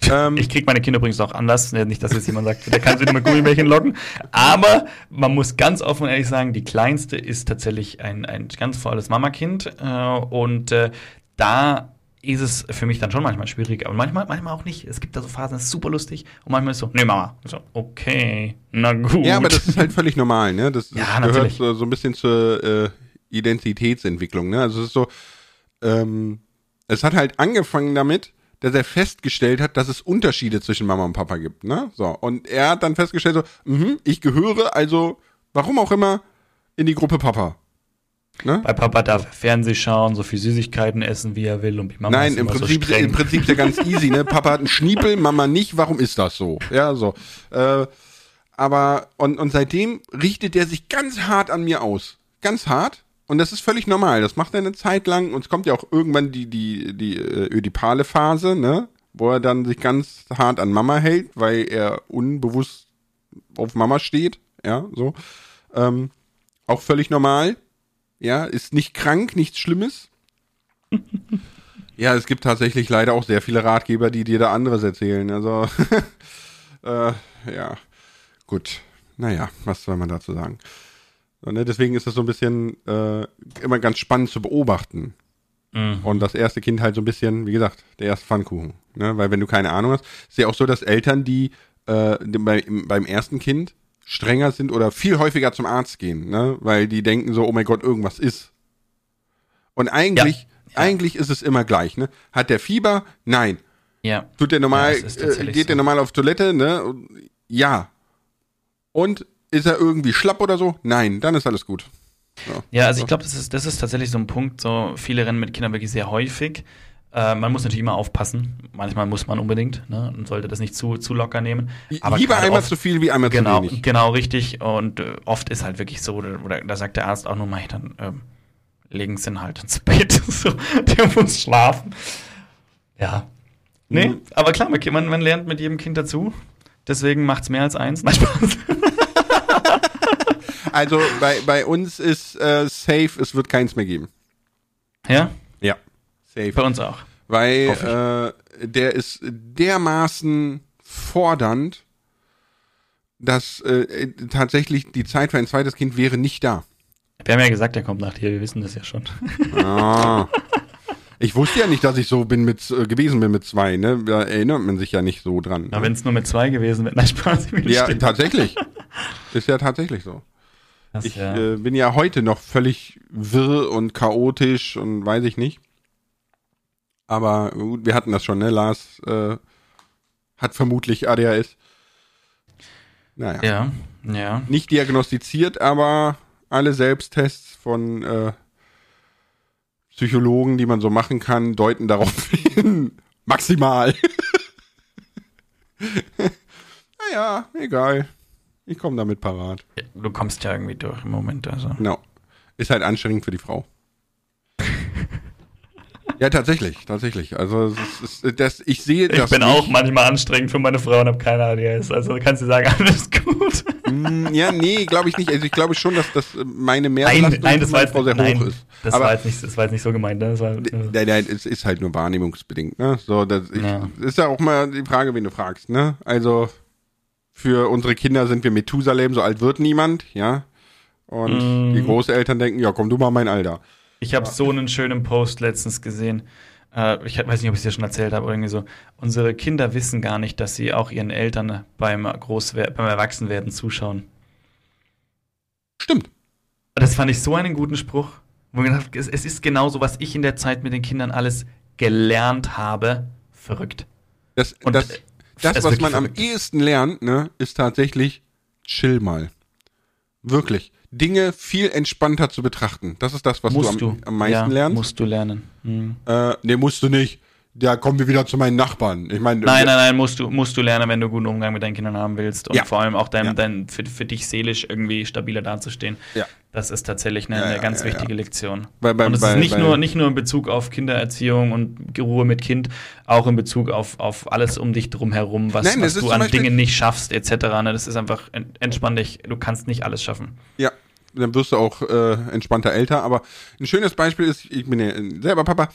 Ähm, ich kriege meine Kinder übrigens auch anders. Nicht, dass jetzt jemand sagt, der kann sie nur mit Gummibärchen locken. Aber man muss ganz offen und ehrlich sagen, die kleinste ist tatsächlich ein, ein ganz volles Mamakind. Äh, und äh, da ist es für mich dann schon manchmal schwierig, aber manchmal, manchmal auch nicht. Es gibt da so Phasen, das ist super lustig und manchmal ist so, nee, Mama. So, okay, na gut. Ja, aber das ist halt völlig normal, ne? Das, ja, gehört so, so ein bisschen zur äh, Identitätsentwicklung, ne? Also es ist so, ähm, es hat halt angefangen damit, dass er festgestellt hat, dass es Unterschiede zwischen Mama und Papa gibt, ne? So. Und er hat dann festgestellt, so, mh, ich gehöre also, warum auch immer, in die Gruppe Papa. Ne? Bei Papa darf er Fernseh schauen, so viel Süßigkeiten essen, wie er will und die Mama Nein, im Prinzip, so im Prinzip ist ja ganz easy, ne? Papa hat einen Schniepel, Mama nicht, warum ist das so? Ja, so. Äh, aber, und, und seitdem richtet er sich ganz hart an mir aus. Ganz hart. Und das ist völlig normal. Das macht er eine Zeit lang. Und es kommt ja auch irgendwann die, die, die äh, ödipale Phase, ne? Wo er dann sich ganz hart an Mama hält, weil er unbewusst auf Mama steht. Ja, so. Ähm, auch völlig normal. Ja, ist nicht krank, nichts Schlimmes. ja, es gibt tatsächlich leider auch sehr viele Ratgeber, die dir da anderes erzählen. Also, äh, ja, gut. Naja, was soll man dazu sagen? Ne? Deswegen ist das so ein bisschen äh, immer ganz spannend zu beobachten. Mhm. Und das erste Kind halt so ein bisschen, wie gesagt, der erste Pfannkuchen. Ne? Weil wenn du keine Ahnung hast, ist ja auch so, dass Eltern, die äh, bei, beim ersten Kind strenger sind oder viel häufiger zum Arzt gehen, ne? weil die denken so, oh mein Gott, irgendwas ist. Und eigentlich, ja. Ja. eigentlich ist es immer gleich. Ne? Hat der Fieber? Nein. Ja. Tut der normal, ja, äh, geht so. der normal auf Toilette? Ne? Ja. Und ist er irgendwie schlapp oder so? Nein, dann ist alles gut. Ja, ja also ich glaube, das ist, das ist tatsächlich so ein Punkt. So viele rennen mit Kindern wirklich sehr häufig. Äh, man muss natürlich immer aufpassen. Manchmal muss man unbedingt ne, und sollte das nicht zu, zu locker nehmen. Aber Lieber einmal oft, zu viel wie einmal genau, zu wenig. Genau, richtig. Und äh, oft ist halt wirklich so, oder, oder da sagt der Arzt auch nur mal, dann ähm, legen Sie ihn halt ins Bett. so, der muss schlafen. Ja. Nee, mhm. aber klar, man, man lernt mit jedem Kind dazu. Deswegen macht es mehr als eins. Nein, Spaß. Also bei, bei uns ist äh, safe, es wird keins mehr geben. Ja? Ja, safe. Bei uns auch. Weil äh, der ist dermaßen fordernd dass äh, tatsächlich die Zeit für ein zweites Kind wäre nicht da. Wir haben ja gesagt, er kommt nach dir, wir wissen das ja schon. Ah. Ich wusste ja nicht, dass ich so bin mit äh, gewesen bin mit zwei, ne? Da erinnert man sich ja nicht so dran. Aber Ne? wenn es nur mit zwei gewesen wäre, nein, Spaß. Ja, stimmt. tatsächlich. Ist ja tatsächlich so. Das, Ich ja. äh, bin ja heute noch völlig wirr und chaotisch und weiß ich nicht. Aber gut, wir hatten das schon, ne? Lars äh, hat vermutlich ADHS. Naja. ja, ja. Nicht diagnostiziert, aber alle Selbsttests von äh, Psychologen, die man so machen kann, deuten darauf hin. Maximal. naja, egal. Ich komme damit parat. Du kommst ja irgendwie durch im Moment, also. Genau. Ist halt anstrengend für die Frau. ja, tatsächlich, tatsächlich. Also es ist, das, ich sehe Ich das bin nicht. auch manchmal anstrengend für meine Frau und habe keine ADHS. Also kannst du sagen, alles gut. Mm, Ja, nee, glaube ich nicht. Also ich glaube schon, dass das äh, meine Nein, Mehrbelastung nein, das war jetzt Frau sehr nein, hoch ist. Das, Aber war jetzt nicht, das war jetzt nicht so gemeint. Ne? Das war, Nein, nein, es ist halt nur wahrnehmungsbedingt, ne? So, das ich, Ja. ist ja auch mal die Frage, wen du fragst, ne? Also für unsere Kinder sind wir Methusalem, so alt wird niemand, ja? Und Mm. die Großeltern denken, ja, komm du mal mein Alter. Ich habe so einen schönen Post letztens gesehen. Äh, ich weiß nicht, ob ich es dir schon erzählt habe, irgendwie so. Unsere Kinder wissen gar nicht, dass sie auch ihren Eltern beim, Großwer beim Erwachsenwerden zuschauen. Stimmt. Das fand ich so einen guten Spruch. Wo ich gedacht, habe, es, es ist genauso, was ich in der Zeit mit den Kindern alles gelernt habe. Verrückt. Das, Und, das, das was man am verrückt. ehesten lernt, ne, ist tatsächlich chill mal. Wirklich. Dinge viel entspannter zu betrachten. Das ist das, was du am, am meisten ja, lernst. Musst du lernen. Hm. Äh, nee, musst du nicht. Da kommen wir wieder zu meinen Nachbarn. Ich meine, Nein, nein, nein, musst du, musst du lernen, wenn du guten Umgang mit deinen Kindern haben willst und Ja. vor allem auch dein, Ja. dein, für, für dich seelisch irgendwie stabiler dazustehen. Ja. Das ist tatsächlich eine, eine ganz wichtige Lektion. Bei- bei- und es ist nicht bei- nur, nicht nur in Bezug auf Kindererziehung und Ruhe mit Kind, auch in Bezug auf, auf alles um dich drum herum, was, Nein, was du an Dingen nicht schaffst, etc. Ne? Das ist einfach, en- entspann dich, du kannst nicht alles schaffen. Ja, dann wirst du auch äh, entspannter älter. Aber ein schönes Beispiel ist, ich bin ja selber Papa,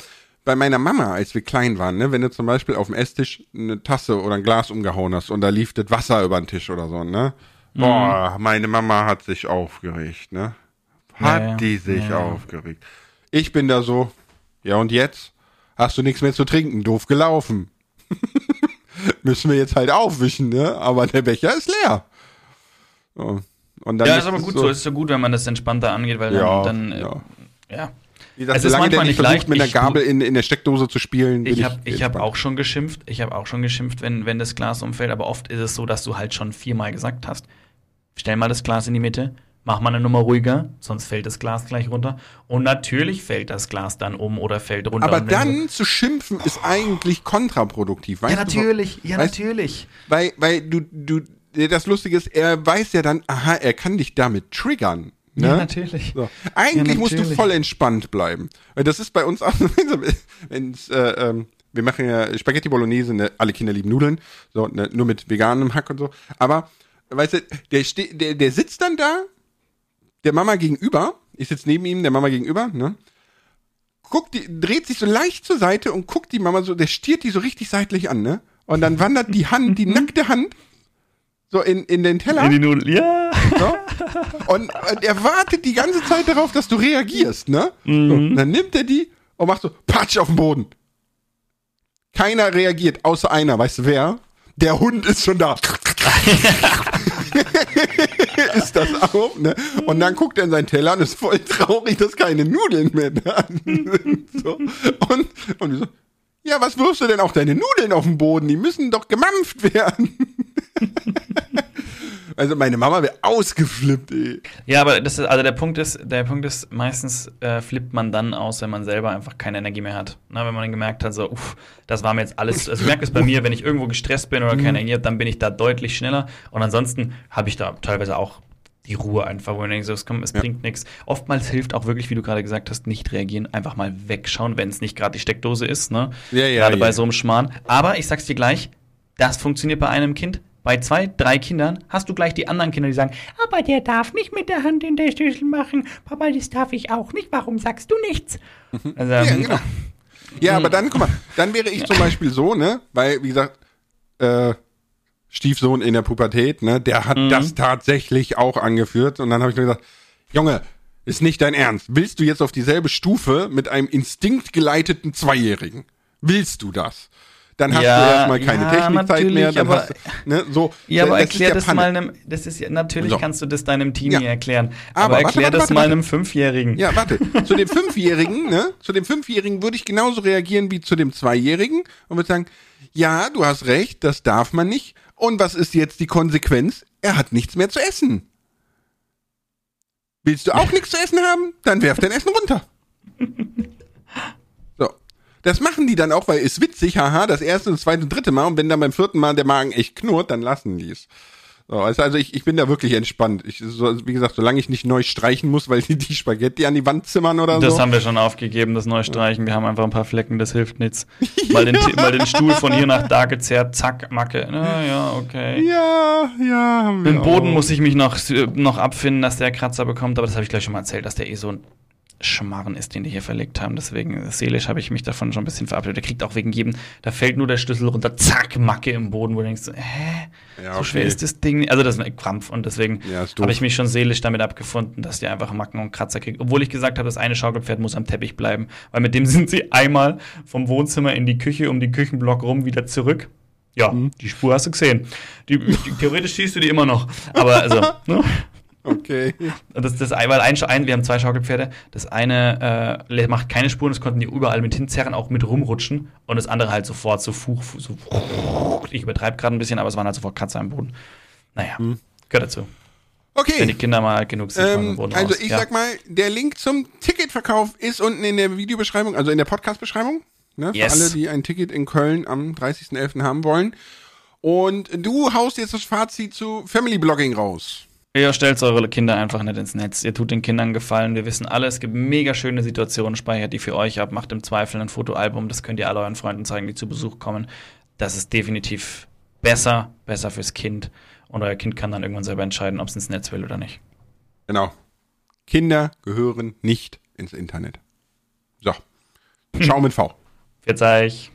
bei meiner Mama, als wir klein waren, ne, wenn du zum Beispiel auf dem Esstisch eine Tasse oder ein Glas umgehauen hast und da lief das Wasser über den Tisch oder so, ne? Boah, meine Mama hat sich aufgeregt, ne? Hat Ja, ja. die sich Ja, aufgeregt. Ich bin da so, ja und jetzt? Hast du nichts mehr zu trinken, doof gelaufen. Müssen wir jetzt halt aufwischen, ne? Aber der Becher ist leer. So. Und dann ja, ist aber gut so. Ist so gut, wenn man das entspannter angeht, weil dann, dann äh, ja. Wie gesagt, Es ist solange der manchmal nicht nicht versucht, leicht. mit einer Ich- Gabel in, in der Steckdose zu spielen. Ich habe ich hab entspannt. auch schon geschimpft, ich habe auch schon geschimpft, wenn, wenn das Glas umfällt, aber oft ist es so, dass du halt schon viermal gesagt hast, stell mal das Glas in die Mitte, mach mal eine Nummer ruhiger, sonst fällt das Glas gleich runter. Und natürlich fällt das Glas dann um oder fällt runter. Aber dann zu schimpfen ist eigentlich kontraproduktiv. Du, Weißt ja, du, natürlich, ja, weißt- natürlich. Weil, weil du, du, das Lustige ist, er weiß ja dann, aha, er kann dich damit triggern. Ne? Ja, natürlich. So. Eigentlich Ja, musst du natürlich. voll entspannt bleiben. Das ist bei uns auch, wenn's, äh, ähm, wir machen ja Spaghetti Bolognese, ne, alle Kinder lieben Nudeln, so, ne, nur mit veganem Hack und so. Aber, weißt du, der, ste der, der sitzt dann da, der Mama gegenüber, ich sitze neben ihm, der Mama gegenüber, ne? Guckt die, dreht sich so leicht zur Seite und guckt die Mama so, der stiert die so richtig seitlich an, ne? Und dann wandert die Hand, die nackte Hand, so in, in den Teller. In die Nudel, ja. So. Und, und er wartet die ganze Zeit darauf, dass du reagierst, ne? So, und dann nimmt er die und macht so Patsch auf den Boden. Keiner reagiert, außer einer. Weißt du wer? Der Hund ist schon da. ist das auch, ne? Und dann guckt er in seinen Teller und ist voll traurig, dass keine Nudeln mehr da sind. So. Und, und so, ja, was wirfst du denn auch deine Nudeln auf den Boden? Die müssen doch gemampft werden. Also meine Mama wäre ausgeflippt, ey. Ja, aber das ist, also der Punkt ist, der Punkt ist, meistens äh, flippt man dann aus, wenn man selber einfach keine Energie mehr hat. Na, wenn man dann gemerkt hat, so, uff, das war mir jetzt alles, also ich merke es bei mir, wenn ich irgendwo gestresst bin oder keine Energie habe, dann bin ich da deutlich schneller. Und ansonsten habe ich da teilweise auch die Ruhe einfach, wo man denkt, so, es, kommt, es Ja. bringt nichts. Oftmals hilft auch wirklich, wie du gerade gesagt hast, nicht reagieren, einfach mal wegschauen, wenn es nicht gerade die Steckdose ist, ne? Ja, ja, Gerade bei so einem Schmarrn. Aber ich sag's dir gleich, das funktioniert bei einem Kind. Bei zwei, drei Kindern hast du gleich die anderen Kinder, die sagen, aber der darf nicht mit der Hand in der Schüssel machen. Papa, das darf ich auch nicht. Warum sagst du nichts? Also, Ja, ähm, genau. Ja, aber dann, guck mal, dann wäre ich zum Beispiel so, ne? Weil, wie gesagt, äh, Stiefsohn in der Pubertät, ne, der hat mhm. das tatsächlich auch angeführt. Und dann habe ich mir gesagt, Junge, ist nicht dein Ernst. Willst du jetzt auf dieselbe Stufe mit einem instinktgeleiteten Zweijährigen? Willst du das? Dann hast ja, du erstmal keine ja, Technikzeit mehr. Dann aber, hast du, ne, so, ja, aber erklär das mal einem, das ist ja, natürlich so. kannst du das deinem Teenie ja. erklären. Aber, aber erklär warte, warte, das warte, mal einem Fünfjährigen. Ja, warte. zu dem Fünfjährigen, ne, zu dem Fünfjährigen würde ich genauso reagieren wie zu dem Zweijährigen und würde sagen, ja, du hast recht, das darf man nicht. Und was ist jetzt die Konsequenz? Er hat nichts mehr zu essen. Willst du auch nichts zu essen haben? Dann werf dein Essen runter. Das machen die dann auch, weil ist witzig, haha, das erste, das zweite und dritte Mal. Und wenn dann beim vierten Mal der Magen echt knurrt, dann lassen die es. So, also ich, ich bin da wirklich entspannt. Ich, so, wie gesagt, solange ich nicht neu streichen muss, weil die die Spaghetti an die Wand zimmern oder das so. Das haben wir schon aufgegeben, das Neustreichen. Wir haben einfach ein paar Flecken, das hilft nichts. Mal den, mal den Stuhl von hier nach da gezerrt, zack, Macke. Na ja, okay. Ja, ja. Haben Den Boden auch. muss ich mich noch, noch abfinden, dass der Kratzer bekommt, aber das habe ich gleich schon mal erzählt, dass der eh so ein Schmarren ist, den die hier verlegt haben. Deswegen seelisch habe ich mich davon schon ein bisschen verabschiedet. Der kriegt auch wegen jedem, da fällt nur der Schlüssel runter, zack, Macke im Boden, wo du denkst, hä? Ja, okay. So schwer ist das Ding. Also das ist ein Krampf und deswegen ja, habe ich mich schon seelisch damit abgefunden, dass die einfach Macken und Kratzer kriegen. Obwohl ich gesagt habe, das eine Schaukelpferd muss am Teppich bleiben, weil mit dem sind sie einmal vom Wohnzimmer in die Küche, um den Küchenblock rum, wieder zurück. Ja, mhm. die Spur hast du gesehen. Die, die, theoretisch siehst du die immer noch. Aber also, ne? Okay. Das, das, weil ein, ein, wir haben zwei Schaukelpferde. Das eine äh, macht keine Spuren, das konnten die überall mit hinzerren, auch mit rumrutschen. Und das andere halt sofort so fuch, so, ich übertreibe gerade ein bisschen, aber es waren halt sofort Katze am Boden. Naja, hm. gehört dazu. Okay. Wenn die Kinder mal genug sind, ähm, Also ich ja. sag mal, der Link zum Ticketverkauf ist unten in der Videobeschreibung, also in der Podcast-Beschreibung. Ne, yes. Für alle, die ein Ticket in Köln am 30.11. haben wollen. Und du haust jetzt das Fazit zu Family Blogging raus. Ihr stellt eure Kinder einfach nicht ins Netz. Ihr tut den Kindern Gefallen. Wir wissen alle, es gibt mega schöne Situationen. Speichert die für euch ab. Macht im Zweifel ein Fotoalbum. Das könnt ihr all euren Freunden zeigen, die zu Besuch kommen. Das ist definitiv besser, besser fürs Kind. Und euer Kind kann dann irgendwann selber entscheiden, ob es ins Netz will oder nicht. Genau. Kinder gehören nicht ins Internet. So. Ciao mit V. Jetzt euch.